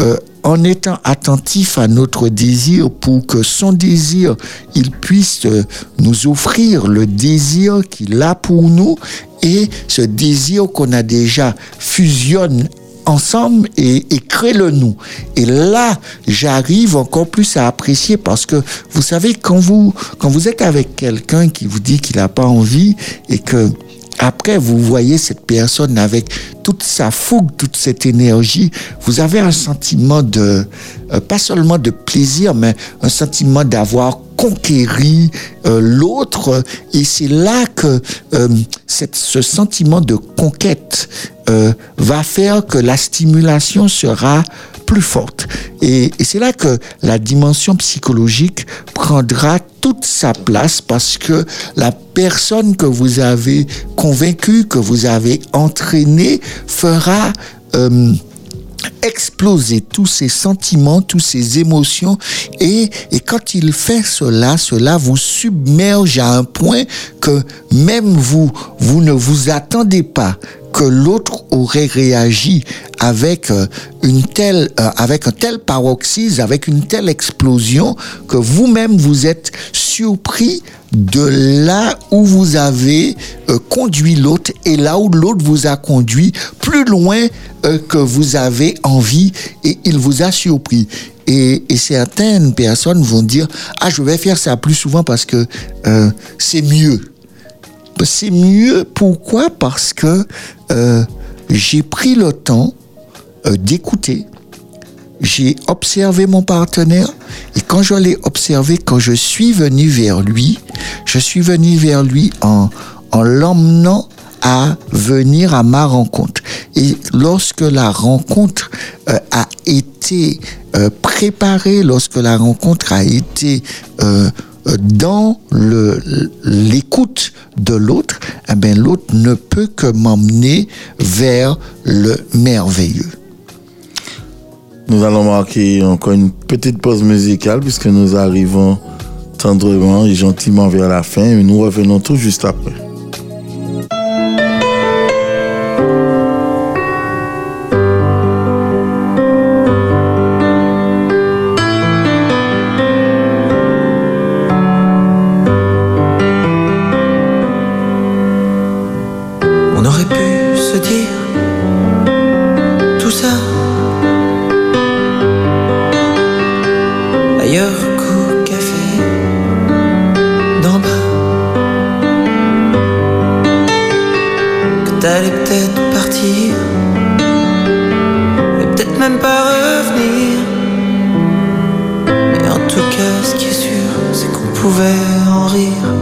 euh, en étant attentif à notre désir, pour que son désir, il puisse euh, nous offrir le désir qu'il a pour nous et ce désir qu'on a déjà fusionne ensemble et, et crée le nous. Et là, j'arrive encore plus à apprécier parce que vous savez, quand vous, quand vous êtes avec quelqu'un qui vous dit qu'il n'a pas envie et que après vous voyez cette personne avec toute sa fougue, toute cette énergie, vous avez un sentiment de, euh, pas seulement de plaisir, mais un sentiment d'avoir conquéri euh, l'autre. Et c'est là que euh, ce sentiment de conquête euh, va faire que la stimulation sera plus forte. Et, c'est là que la dimension psychologique prendra toute sa place parce que la personne que vous avez convaincue, que vous avez entraînée, fera euh, exploser tous ces sentiments, toutes ces émotions. Et, et quand il fait cela, cela vous submerge à un point que même vous, vous ne vous attendez pas que l'autre aurait réagi avec euh, une telle, euh, avec un tel paroxysme, avec une telle explosion que vous-même vous êtes surpris de là où vous avez euh, conduit l'autre et là où l'autre vous a conduit plus loin que vous avez envie et il vous a surpris. Et, et certaines personnes vont dire ah je vais faire ça plus souvent parce que euh, c'est mieux. C'est mieux. Pourquoi? Parce que euh, j'ai pris le temps euh, d'écouter, j'ai observé mon partenaire. Et quand je l'ai observé, quand je suis venu vers lui, je suis venu vers lui en, en l'emmenant à venir à ma rencontre. Et lorsque la rencontre euh, a été préparée, lorsque la rencontre a été dans l'écoute de l'autre, eh ben, l'autre ne peut que m'emmener vers le merveilleux. Nous allons marquer encore une petite pause musicale puisque nous arrivons tendrement et gentiment vers la fin et nous revenons tout juste après. Pouvait en rire.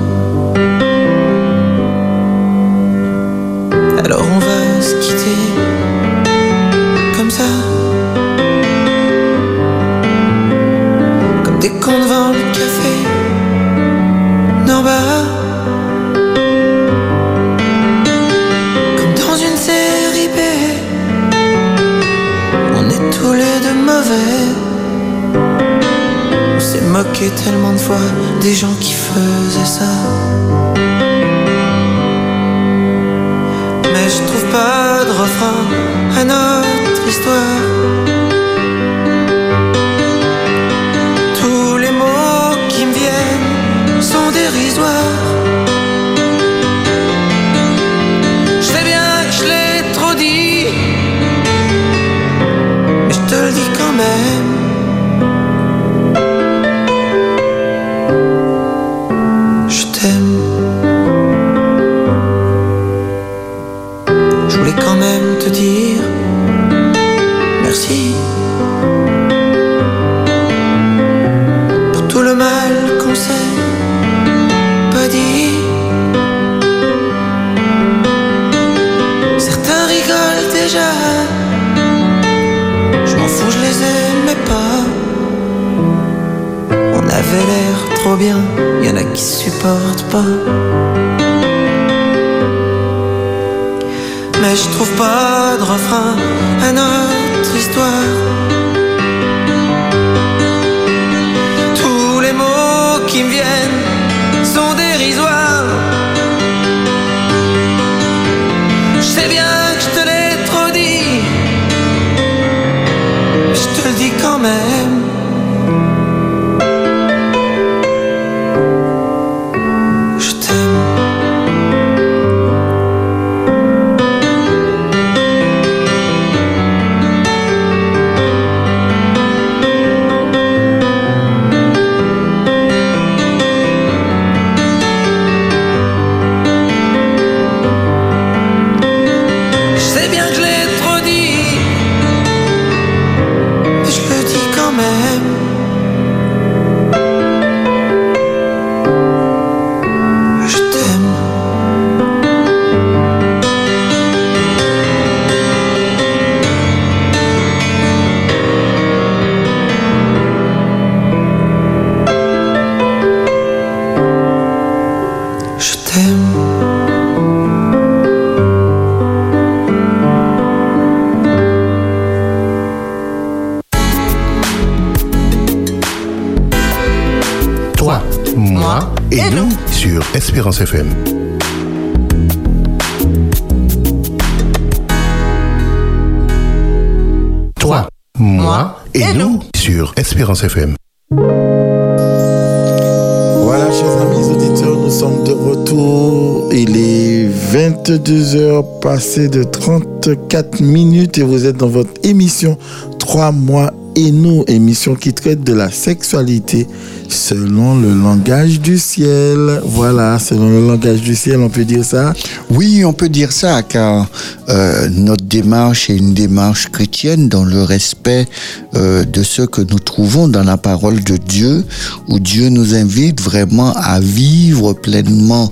22 heures passées de 34 minutes et vous êtes dans votre émission 3 mois et nous, émission qui traite de la sexualité selon le langage du ciel. Voilà, selon le langage du ciel, on peut dire ça? Oui, on peut dire ça, car euh, notre démarche est une démarche chrétienne dans le respect euh, de ce que nous trouvons dans la parole de Dieu, où Dieu nous invite vraiment à vivre pleinement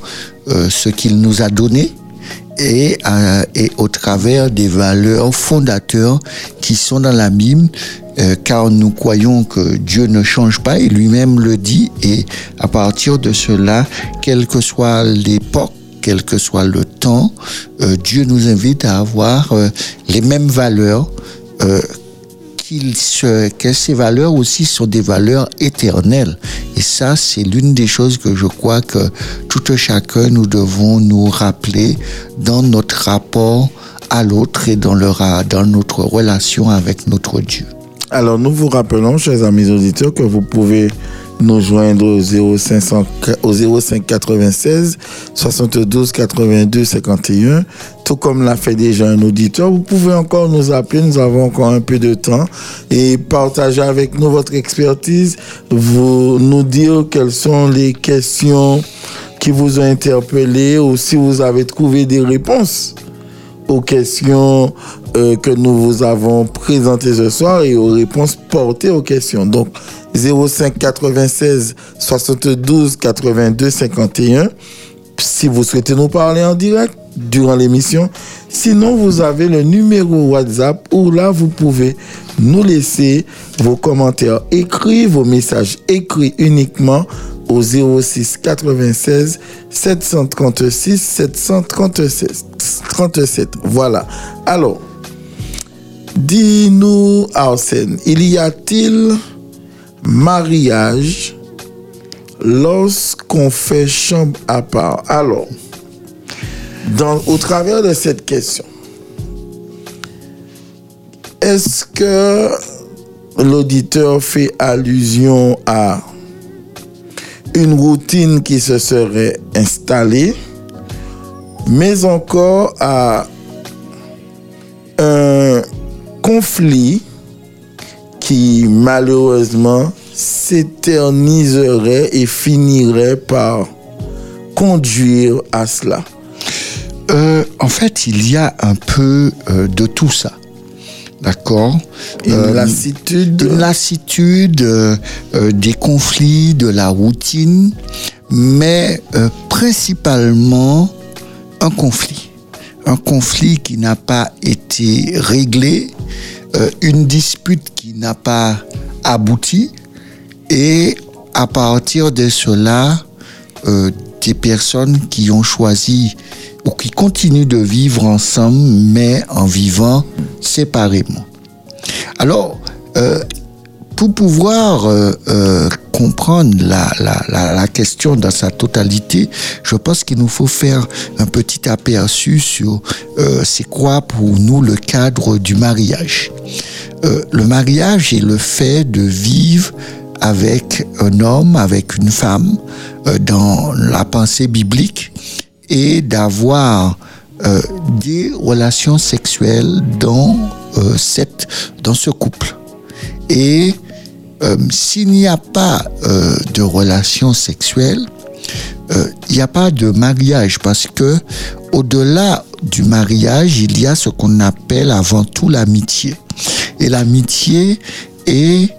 euh, ce qu'il nous a donné et, euh, et au travers des valeurs fondateurs qui sont dans la Bible, euh, car nous croyons que Dieu ne change pas et lui-même le dit, et à partir de cela, quelle que soit l'époque, quel que soit le temps, euh, Dieu nous invite à avoir euh, les mêmes valeurs, qu'il se, que ces valeurs aussi sont des valeurs éternelles. Et ça, c'est l'une des choses que je crois que tout un chacun, nous devons nous rappeler dans notre rapport à l'autre et dans, le, ra- dans notre relation avec notre Dieu. Alors, nous vous rappelons, chers amis auditeurs, que vous pouvez nous joindre au 0500 au 05 96 72 82 51 tout comme l'a fait déjà un auditeur vous pouvez encore nous appeler nous avons encore un peu de temps et partager avec nous votre expertise vous nous dire quelles sont les questions qui vous ont interpellé ou si vous avez trouvé des réponses aux questions euh, que nous vous avons présentées ce soir et aux réponses portées aux questions. Donc 05 96 72 82 51 si vous souhaitez nous parler en direct durant l'émission. Sinon, vous avez le numéro WhatsApp où là, vous pouvez nous laisser vos commentaires écrits, vos messages écrits uniquement au 06 96 736 737. 37. Voilà. Alors, dis-nous, Arsène, il y a-t-il mariage lorsqu'on fait chambre à part. Alors, au travers de cette question, est-ce que l'auditeur fait allusion à une routine qui se serait installée, mais encore à un conflit qui malheureusement s'éterniserait et finirait par conduire à cela Euh, en fait, il y a un peu euh, de tout ça. D'accord? Une Euh, lassitude Une lassitude, des conflits, de la routine, mais principalement un conflit. un conflit qui n'a pas été réglé, euh, une dispute qui n'a pas abouti, et à partir de cela, euh, des personnes qui ont choisi ou qui continuent de vivre ensemble, mais en vivant séparément. Alors, euh, pour pouvoir euh, euh, comprendre la, la, la, question dans sa totalité, je pense qu'il nous faut faire un petit aperçu sur euh, c'est quoi pour nous le cadre du mariage. Euh, le mariage est le fait de vivre avec un homme, avec une femme, euh, dans la pensée biblique, et d'avoir des relations sexuelles dans, cette, dans ce couple. Et euh, s'il n'y a pas euh, de relation sexuelle, euh, il n'y a pas de mariage parce que au-delà du mariage, il y a ce qu'on appelle avant tout l'amitié. Et l'amitié est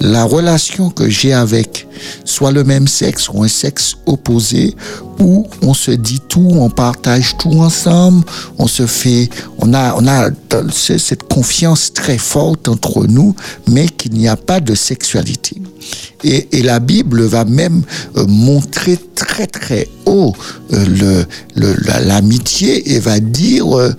la relation que j'ai avec soit le même sexe ou un sexe opposé où on se dit tout, on partage tout ensemble, on se fait, on a, on a ce- cette confiance très forte entre nous, mais qu'il n'y a pas de sexualité. Et, la Bible va même euh, montrer très très haut euh, l'amitié et va dire euh,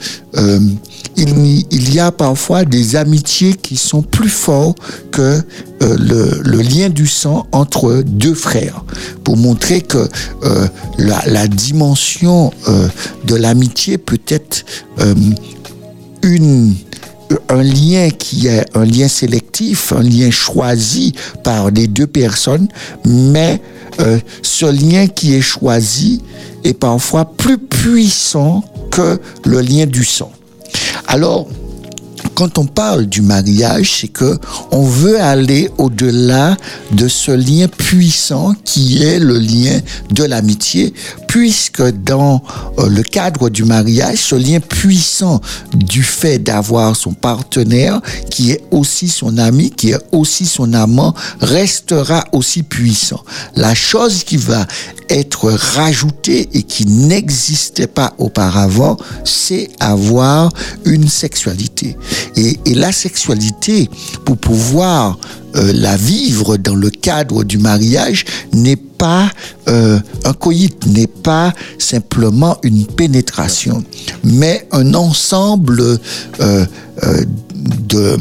il, y a parfois des amitiés qui sont plus forts que euh, le, lien du sang entre deux frères, pour montrer que euh, la, dimension euh, de l'amitié peut être une un lien qui est un lien sélectif, un lien choisi par les deux personnes, mais ce lien qui est choisi est parfois plus puissant que le lien du sang. Alors, quand on parle du mariage, c'est que on veut aller au-delà de ce lien puissant qui est le lien de l'amitié, puisque dans euh, le cadre du mariage, ce lien puissant du fait d'avoir son partenaire, qui est aussi son ami, qui est aussi son amant, restera aussi puissant. La chose qui va être rajoutée et qui n'existait pas auparavant, c'est avoir une sexualité. Et, la sexualité, pour pouvoir euh, la vivre dans le cadre du mariage, n'est pas euh, un coït, n'est pas simplement une pénétration, mais un ensemble euh, euh,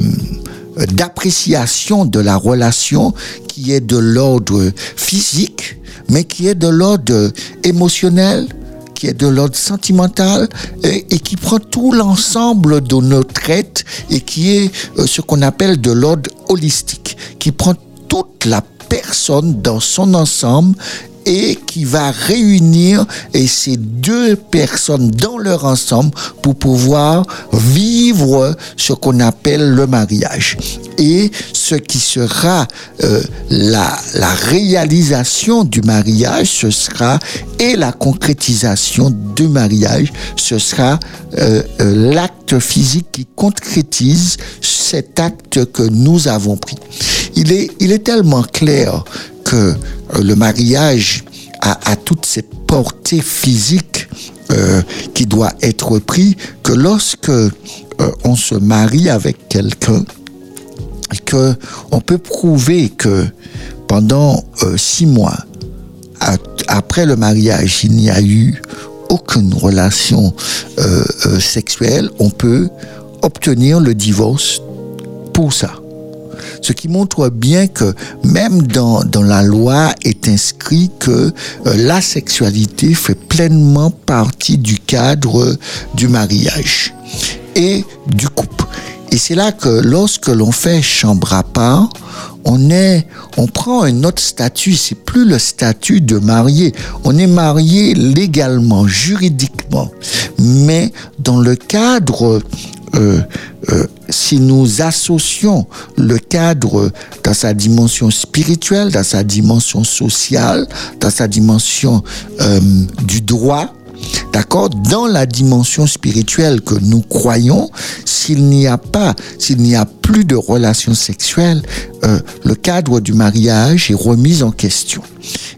d'appréciation de la relation qui est de l'ordre physique, mais qui est de l'ordre émotionnel, qui est de l'ordre sentimental et, qui prend tout l'ensemble de nos traites et qui est euh, ce qu'on appelle de l'ordre holistique, qui prend toute la personne dans son ensemble et qui va réunir et ces deux personnes dans leur ensemble pour pouvoir vivre ce qu'on appelle le mariage. Et ce qui sera euh, la, la réalisation du mariage, ce sera et la concrétisation du mariage, ce sera euh, euh, l'acte physique qui concrétise cet acte que nous avons pris. Il est, tellement clair que euh, le mariage a, a toute cette portée physique euh, qui doit être pris que lorsque euh, on se marie avec quelqu'un, que on peut prouver que pendant six mois après le mariage, il n'y a eu aucune relation sexuelle, on peut obtenir le divorce pour ça. Ce qui montre bien que même dans, dans la loi est inscrit que euh, la sexualité fait pleinement partie du cadre du mariage et du couple. Et c'est là que lorsque l'on fait chambre à part, on est, on prend un autre statut. C'est plus le statut de marié. On est marié légalement, juridiquement, mais dans le cadre euh, euh, si nous associons le cadre dans sa dimension spirituelle, dans sa dimension sociale, dans sa dimension euh, du droit, D'accord Dans la dimension spirituelle que nous croyons, s'il n'y a pas, s'il n'y a plus de relations sexuelles, euh, le cadre du mariage est remis en question.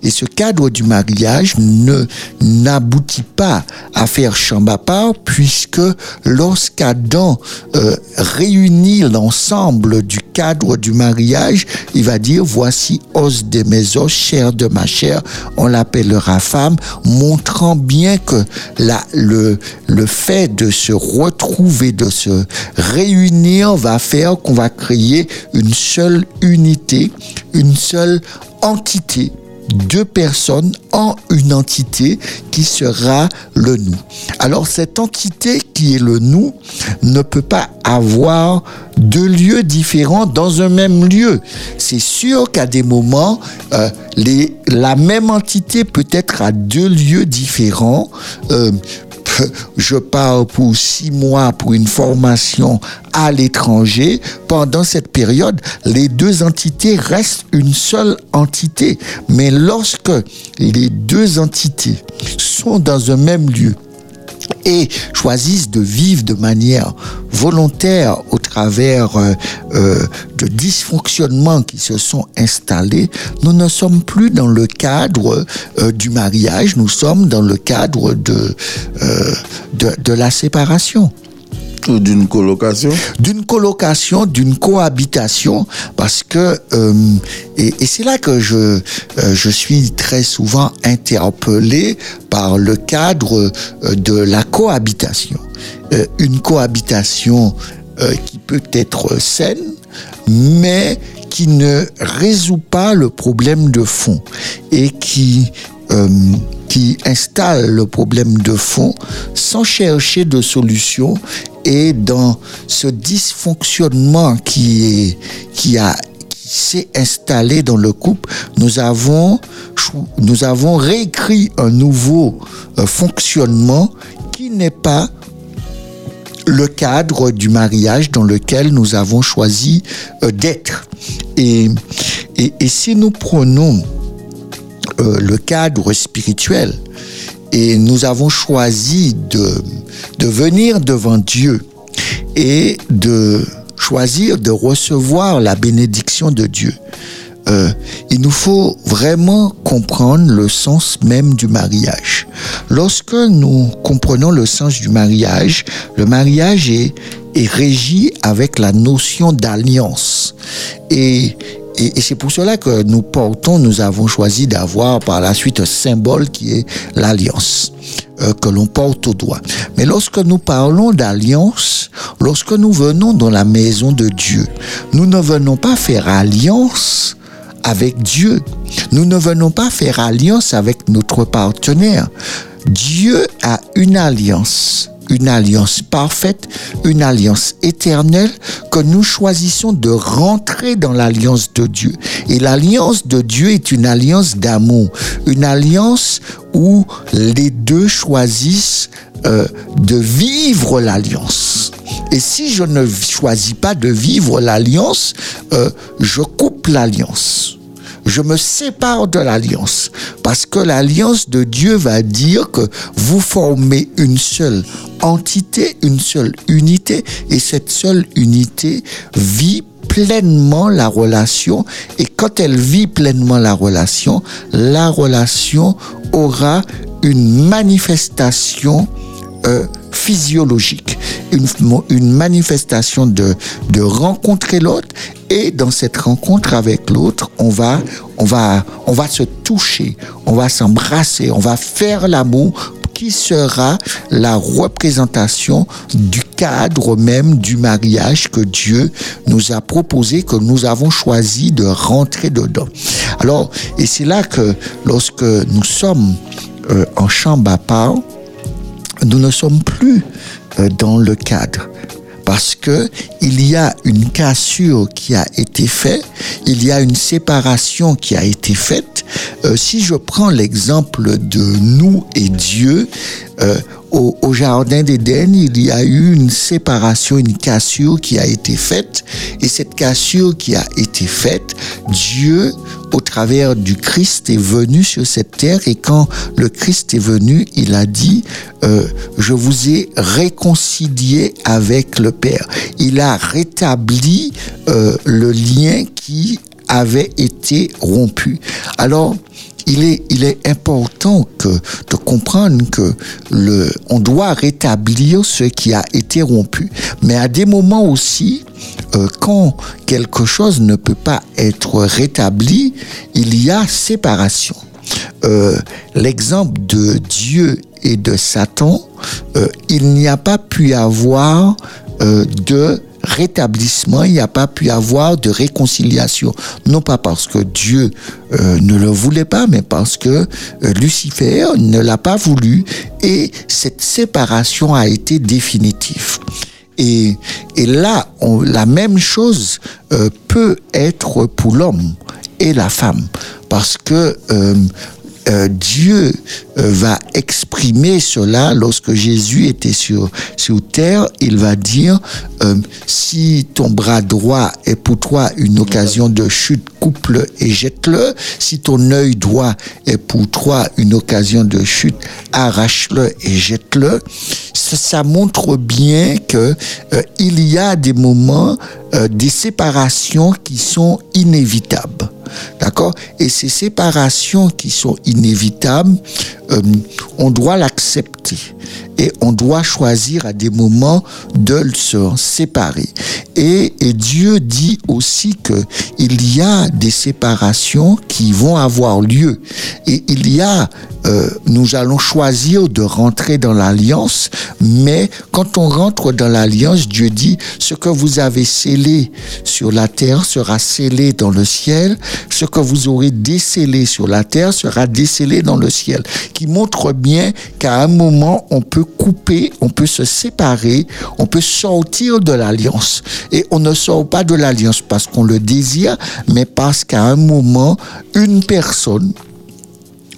Et ce cadre du mariage ne n'aboutit pas à faire chambre à puisque lorsqu'Adam euh, réunit l'ensemble du cadre du mariage, il va dire voici os de mes os, chair de ma chair, on l'appellera femme, montrant bien que la, le, le fait de se retrouver, de se réunir va faire qu'on va créer une seule unité, une seule entité deux personnes en une entité qui sera le nous. Alors cette entité qui est le nous ne peut pas avoir deux lieux différents dans un même lieu. C'est sûr qu'à des moments, euh, la même entité peut être à deux lieux différents. Euh, je pars pour six mois pour une formation à l'étranger. Pendant cette période, les deux entités restent une seule entité. Mais lorsque les deux entités sont dans un même lieu, et choisissent de vivre de manière volontaire au travers euh, euh, de dysfonctionnements qui se sont installés, nous ne sommes plus dans le cadre euh, du mariage, nous sommes dans le cadre de, de, de la séparation D'une colocation? D'une colocation, d'une cohabitation, parce que euh, et, c'est là que je euh, je suis très souvent interpellé par le cadre euh, de la cohabitation. Une cohabitation qui peut être saine, mais qui ne résout pas le problème de fond et qui qui installe le problème de fond sans chercher de solution et dans ce dysfonctionnement qui est qui a s'est installé dans le couple, nous avons nous avons réécrit un nouveau euh, fonctionnement qui n'est pas le cadre du mariage dans lequel nous avons choisi euh, d'être. Et, et, et si nous prenons euh, le cadre spirituel et nous avons choisi de, de venir devant Dieu et de choisir de recevoir la bénédiction de Dieu, euh, il nous faut vraiment comprendre le sens même du mariage. Lorsque nous comprenons le sens du mariage, le mariage est, est régi avec la notion d'alliance. Et, et, c'est pour cela que nous portons, nous avons choisi d'avoir par la suite un symbole qui est l'alliance euh, que l'on porte au doigt. Mais lorsque nous parlons d'alliance, lorsque nous venons dans la maison de Dieu, nous ne venons pas faire alliance avec Dieu. Nous ne venons pas faire alliance avec notre partenaire. Dieu a une alliance, une alliance parfaite, une alliance éternelle que nous choisissons de rentrer dans l'alliance de Dieu. Et l'alliance de Dieu est une alliance d'amour, une alliance où les deux choisissent euh, de vivre l'alliance. Et si je ne choisis pas de vivre l'alliance, euh, je coupe l'alliance je me sépare de l'alliance. Parce que l'alliance de Dieu va dire que vous formez une seule entité, une seule unité, et cette seule unité vit pleinement la relation, et quand elle vit pleinement la relation, la relation aura une manifestation euh, physiologique, une, manifestation de, de rencontrer l'autre et dans cette rencontre avec l'autre, on va, on va, on va se toucher, on va s'embrasser, on va faire l'amour qui sera la représentation du cadre même du mariage que Dieu nous a proposé, que nous avons choisi de rentrer dedans. Alors, et c'est là que lorsque nous sommes euh, en chambre à part, nous ne sommes plus euh, dans le cadre parce que il y a une cassure qui a été faite, il y a une séparation qui a été faite. Euh, si je prends l'exemple de nous et Dieu, euh, au, au, jardin d'Éden, il y a eu une séparation, une cassure qui a été faite, et cette cassure qui a été faite, Dieu, au travers du Christ, est venu sur cette terre et quand le Christ est venu, il a dit, euh, je vous ai réconcilié avec le Père. Il a rétabli euh, le lien qui avait été rompu. Alors, il est, il est important que, de comprendre que le, on doit rétablir ce qui a été rompu. Mais à des moments aussi, euh, quand quelque chose ne peut pas être rétabli, il y a séparation. Euh, L'exemple de Dieu et de Satan, euh, il n'y a pas pu avoir euh, de rétablissement, il n'y a pas pu avoir de réconciliation. Non pas parce que Dieu euh, ne le voulait pas, mais parce que euh, Lucifer ne l'a pas voulu et cette séparation a été définitive. Et, et là, la même chose euh, peut être pour l'homme et la femme, parce que euh, Dieu euh, va exprimer cela lorsque Jésus était sur, sur terre. Il va dire, euh, si ton bras droit est pour toi une occasion de chute, coupe-le et jette-le. Si ton œil droit est pour toi une occasion de chute, arrache-le et jette-le. Ça, ça montre bien que euh, il y a des moments, euh, des séparations qui sont inévitables. D'accord? Et ces séparations qui sont inévitables, euh, on doit l'accepter. Et on doit choisir à des moments de se séparer. Et, Dieu dit aussi que il y a des séparations qui vont avoir lieu. Et il y a, euh, nous allons choisir de rentrer dans l'alliance, mais quand on rentre dans l'alliance, Dieu dit, ce que vous avez scellé sur la terre sera scellé dans le ciel, ce que vous aurez décellé sur la terre sera décellé dans le ciel, qui montre bien qu'à un moment, on peut couper, on peut se séparer, on peut sortir de l'alliance. Et on ne sort pas de l'alliance parce qu'on le désire, mais parce qu'à un moment, une personne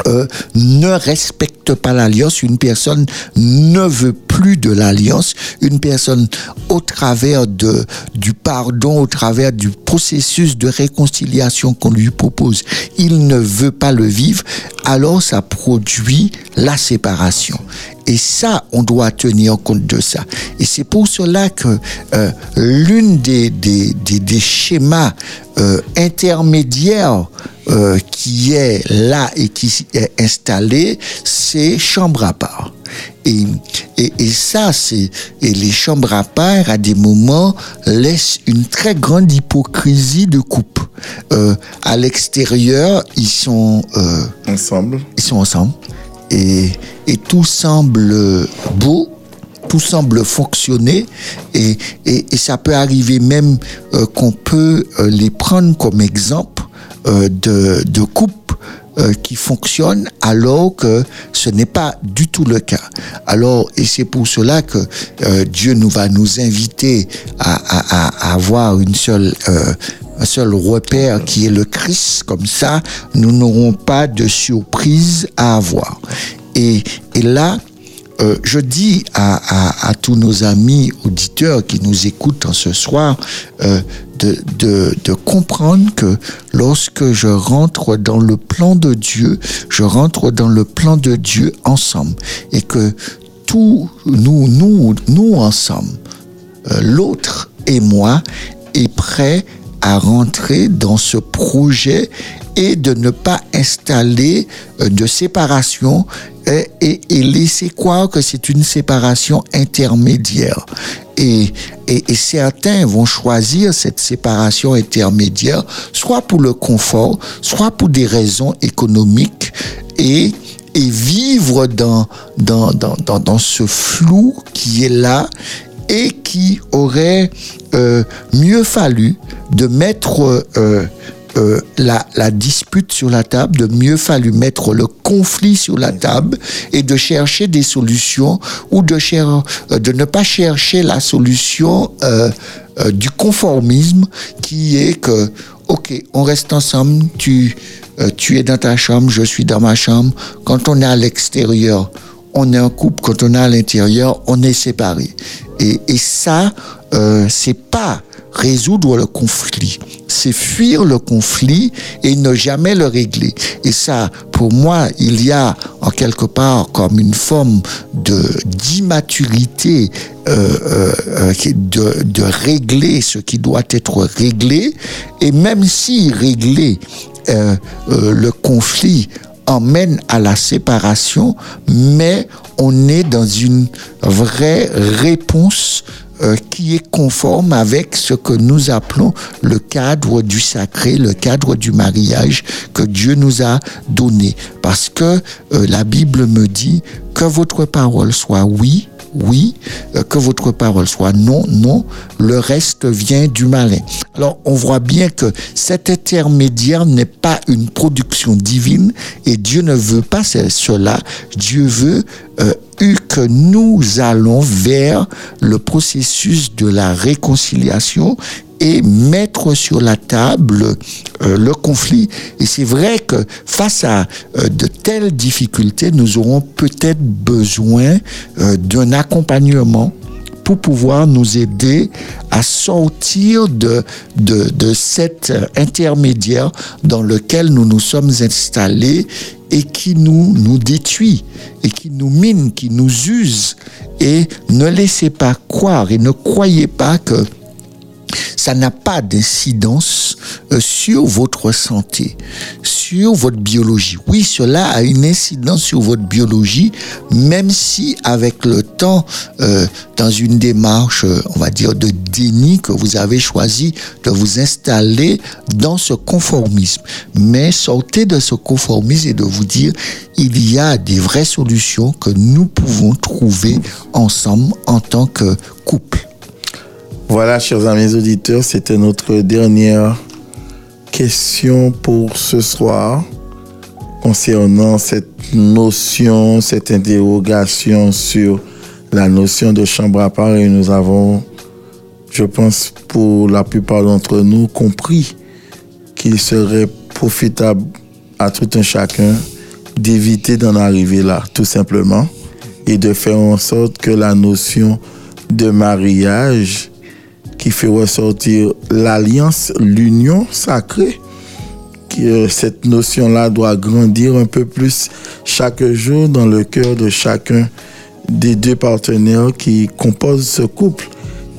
euh, ne respecte pas l'alliance, une personne ne veut plus de l'alliance, une personne au travers de, du pardon, au travers du processus de réconciliation qu'on lui propose, il ne veut pas le vivre, alors ça produit la séparation. Et ça, on doit tenir compte de ça. Et c'est pour cela que euh, l'une des, des, des, des schémas euh, intermédiaires euh, qui est là et qui est installé, c'est chambre à part. Et, et, et ça, c'est et les chambres à part à des moments laissent une très grande hypocrisie de couple. Euh, à l'extérieur, ils sont euh, ensemble. Ils sont ensemble et, tout semble beau tout semble fonctionner. Et, et, ça peut arriver même euh, qu'on peut euh, les prendre comme exemple euh, de, de euh, qui fonctionne alors que ce n'est pas du tout le cas. Alors, et c'est pour cela que euh, Dieu nous va nous inviter à, avoir une seule euh, un seul repère qui est le Christ. Comme ça, nous n'aurons pas de surprise à avoir. Et, et là, euh, je dis à, tous nos amis auditeurs qui nous écoutent en ce soir euh, de, comprendre que lorsque je rentre dans le plan de Dieu, je rentre dans le plan de Dieu ensemble et que tous nous, nous, nous ensemble, euh, l'autre et moi, est prêt à rentrer dans ce projet et de ne pas installer de séparation et, et, laisser croire que c'est une séparation intermédiaire. Et, et, certains vont choisir cette séparation intermédiaire, soit pour le confort, soit pour des raisons économiques, et, et vivre dans, dans, dans, dans, dans ce flou qui est là et qui aurait euh, mieux fallu de mettre euh, euh, la, dispute sur la table, de mieux fallu mettre le conflit sur la table et de chercher des solutions ou de, cher, de ne pas chercher la solution du conformisme qui est que, ok, on reste ensemble, tu, tu es dans ta chambre, je suis dans ma chambre, quand on est à l'extérieur, on est un couple, quand on est à l'intérieur, on est séparés. Et, et ça, euh, c'est pas résoudre le conflit. C'est fuir le conflit et ne jamais le régler. Et ça, pour moi, il y a en quelque part comme une forme de d'immaturité euh, euh, euh, de, de régler ce qui doit être réglé. Et même si régler euh, euh, le conflit emmène à la séparation, mais on est dans une vraie réponse euh, qui est conforme avec ce que nous appelons le cadre du sacré, le cadre du mariage que Dieu nous a donné. Parce que euh, la Bible me dit que votre parole soit oui, oui, euh, que votre parole soit non, non, le reste vient du malin. Alors on voit bien que cet intermédiaire n'est pas une production divine et Dieu ne veut pas ce- cela. Dieu veut euh, eu que nous allons vers le processus de la réconciliation et mettre sur la table euh, le conflit. Et c'est vrai que face à euh, de telles difficultés, nous aurons peut-être besoin euh, d'un accompagnement pour pouvoir nous aider à sortir de, de, de cet intermédiaire dans lequel nous nous sommes installés et qui nous, nous détruit et qui nous mine, qui nous use. Et ne laissez pas croire et ne croyez pas que ça n'a pas d'incidence euh, sur votre santé, sur votre biologie. Oui, cela a une incidence sur votre biologie, même si avec le temps, euh, dans une démarche, euh, on va dire, de déni que vous avez choisi de vous installer dans ce conformisme. Mais sortez de ce conformisme et de vous dire, il y a des vraies solutions que nous pouvons trouver ensemble en tant que couple. Voilà, chers amis auditeurs, c'était notre dernière question pour ce soir concernant cette notion, cette interrogation sur la notion de chambre à part. Et nous avons, je pense, pour la plupart d'entre nous, compris qu'il serait profitable à tout un chacun d'éviter d'en arriver là, tout simplement, et de faire en sorte que la notion de mariage qui fait ressortir l'alliance, l'union sacrée, que cette notion-là doit grandir un peu plus chaque jour dans le cœur de chacun des deux partenaires qui composent ce couple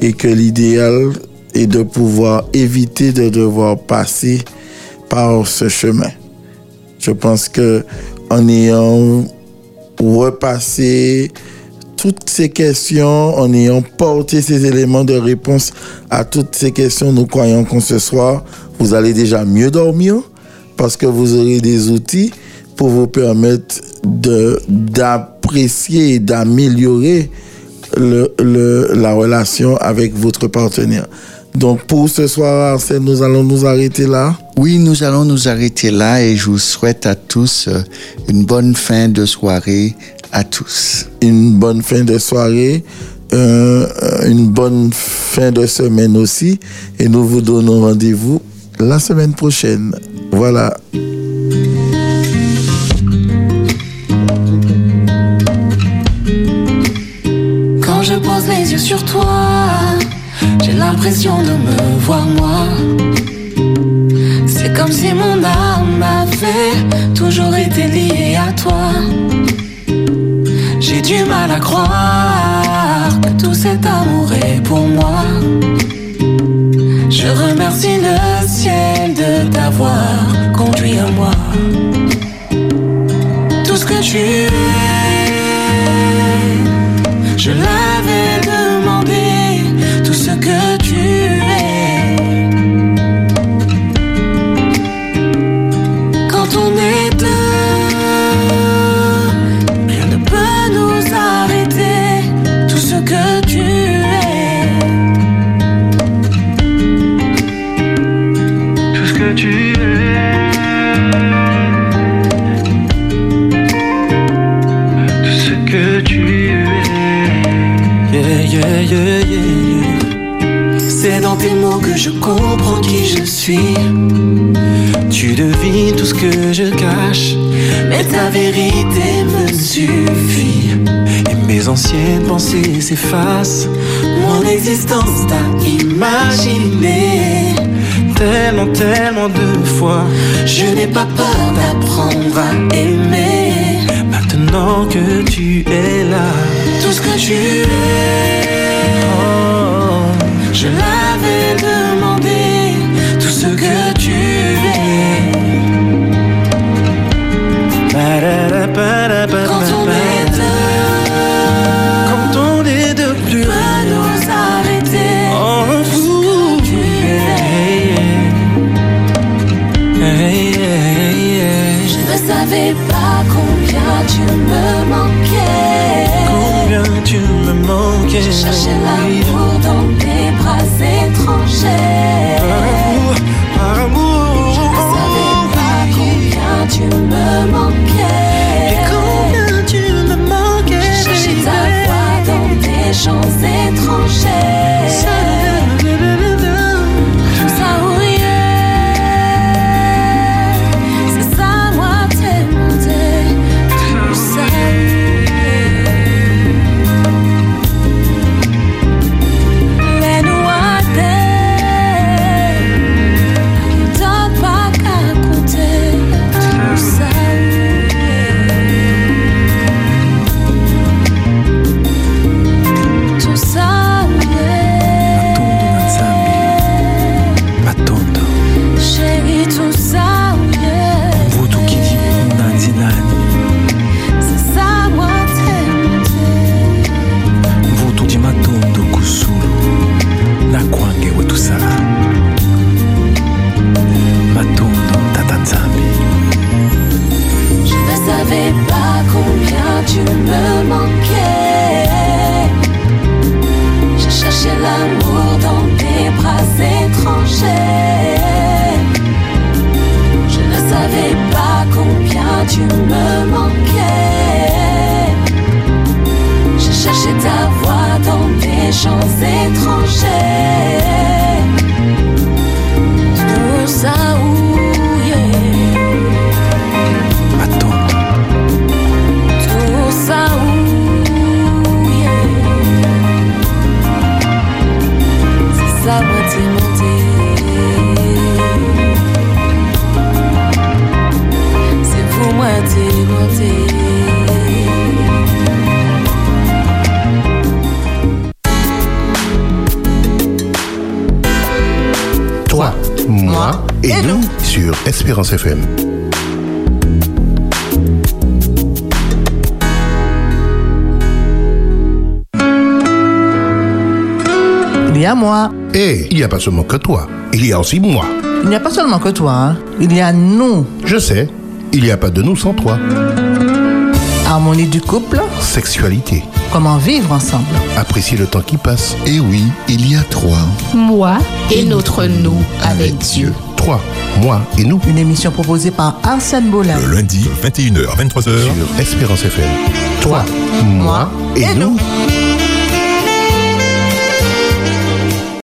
et que l'idéal est de pouvoir éviter de devoir passer par ce chemin. Je pense que en ayant repassé toutes ces questions, en ayant porté ces éléments de réponse à toutes ces questions, nous croyons qu'en ce soir, vous allez déjà mieux dormir parce que vous aurez des outils pour vous permettre d'apprécier et d'améliorer le- le- la relation avec votre partenaire. Donc pour ce soir, Arsène, nous allons nous arrêter là. Oui, nous allons nous arrêter là et je vous souhaite à tous euh, une bonne fin de soirée à tous. Une bonne fin de soirée, euh, une bonne fin de semaine aussi. Et nous vous donnons rendez-vous la semaine prochaine. Voilà. Quand je pose les yeux sur toi, j'ai l'impression de me voir moi. C'est comme si mon âme avait toujours été liée à toi. J'ai du mal à croire que tout cet amour est pour moi. Je remercie le ciel de t'avoir conduit à moi. Tout ce que tu es, je l'avais demandé. Tu devines tout ce que je cache, mais ta vérité me suffit. Et mes anciennes pensées s'effacent. Mon l'existence t'a imaginé. Tellement, tellement de fois, je n'ai pas peur d'apprendre à aimer. Maintenant que tu es là, tout ce que tu es, oh, je l'avais demandé, tu es. Je ne savais pas combien tu me manquais. Combien tu me manquais. Je cherchais l'amour Espérance FM. Il y a moi. Et il n'y a pas seulement que toi, il y a aussi moi. Il n'y a pas seulement que toi. hein. Il y a nous. Je sais, il n'y a pas de nous sans toi. Harmonie du couple. Sexualité, Comment vivre ensemble. apprécier le temps qui passe. Et oui, il y a trois. Moi et notre nous avec Dieu. Toi, moi et nous Une émission proposée par Arsène Bola. Le lundi, 21h, 23h. sur Espérance FM. Toi, moi et nous. nous.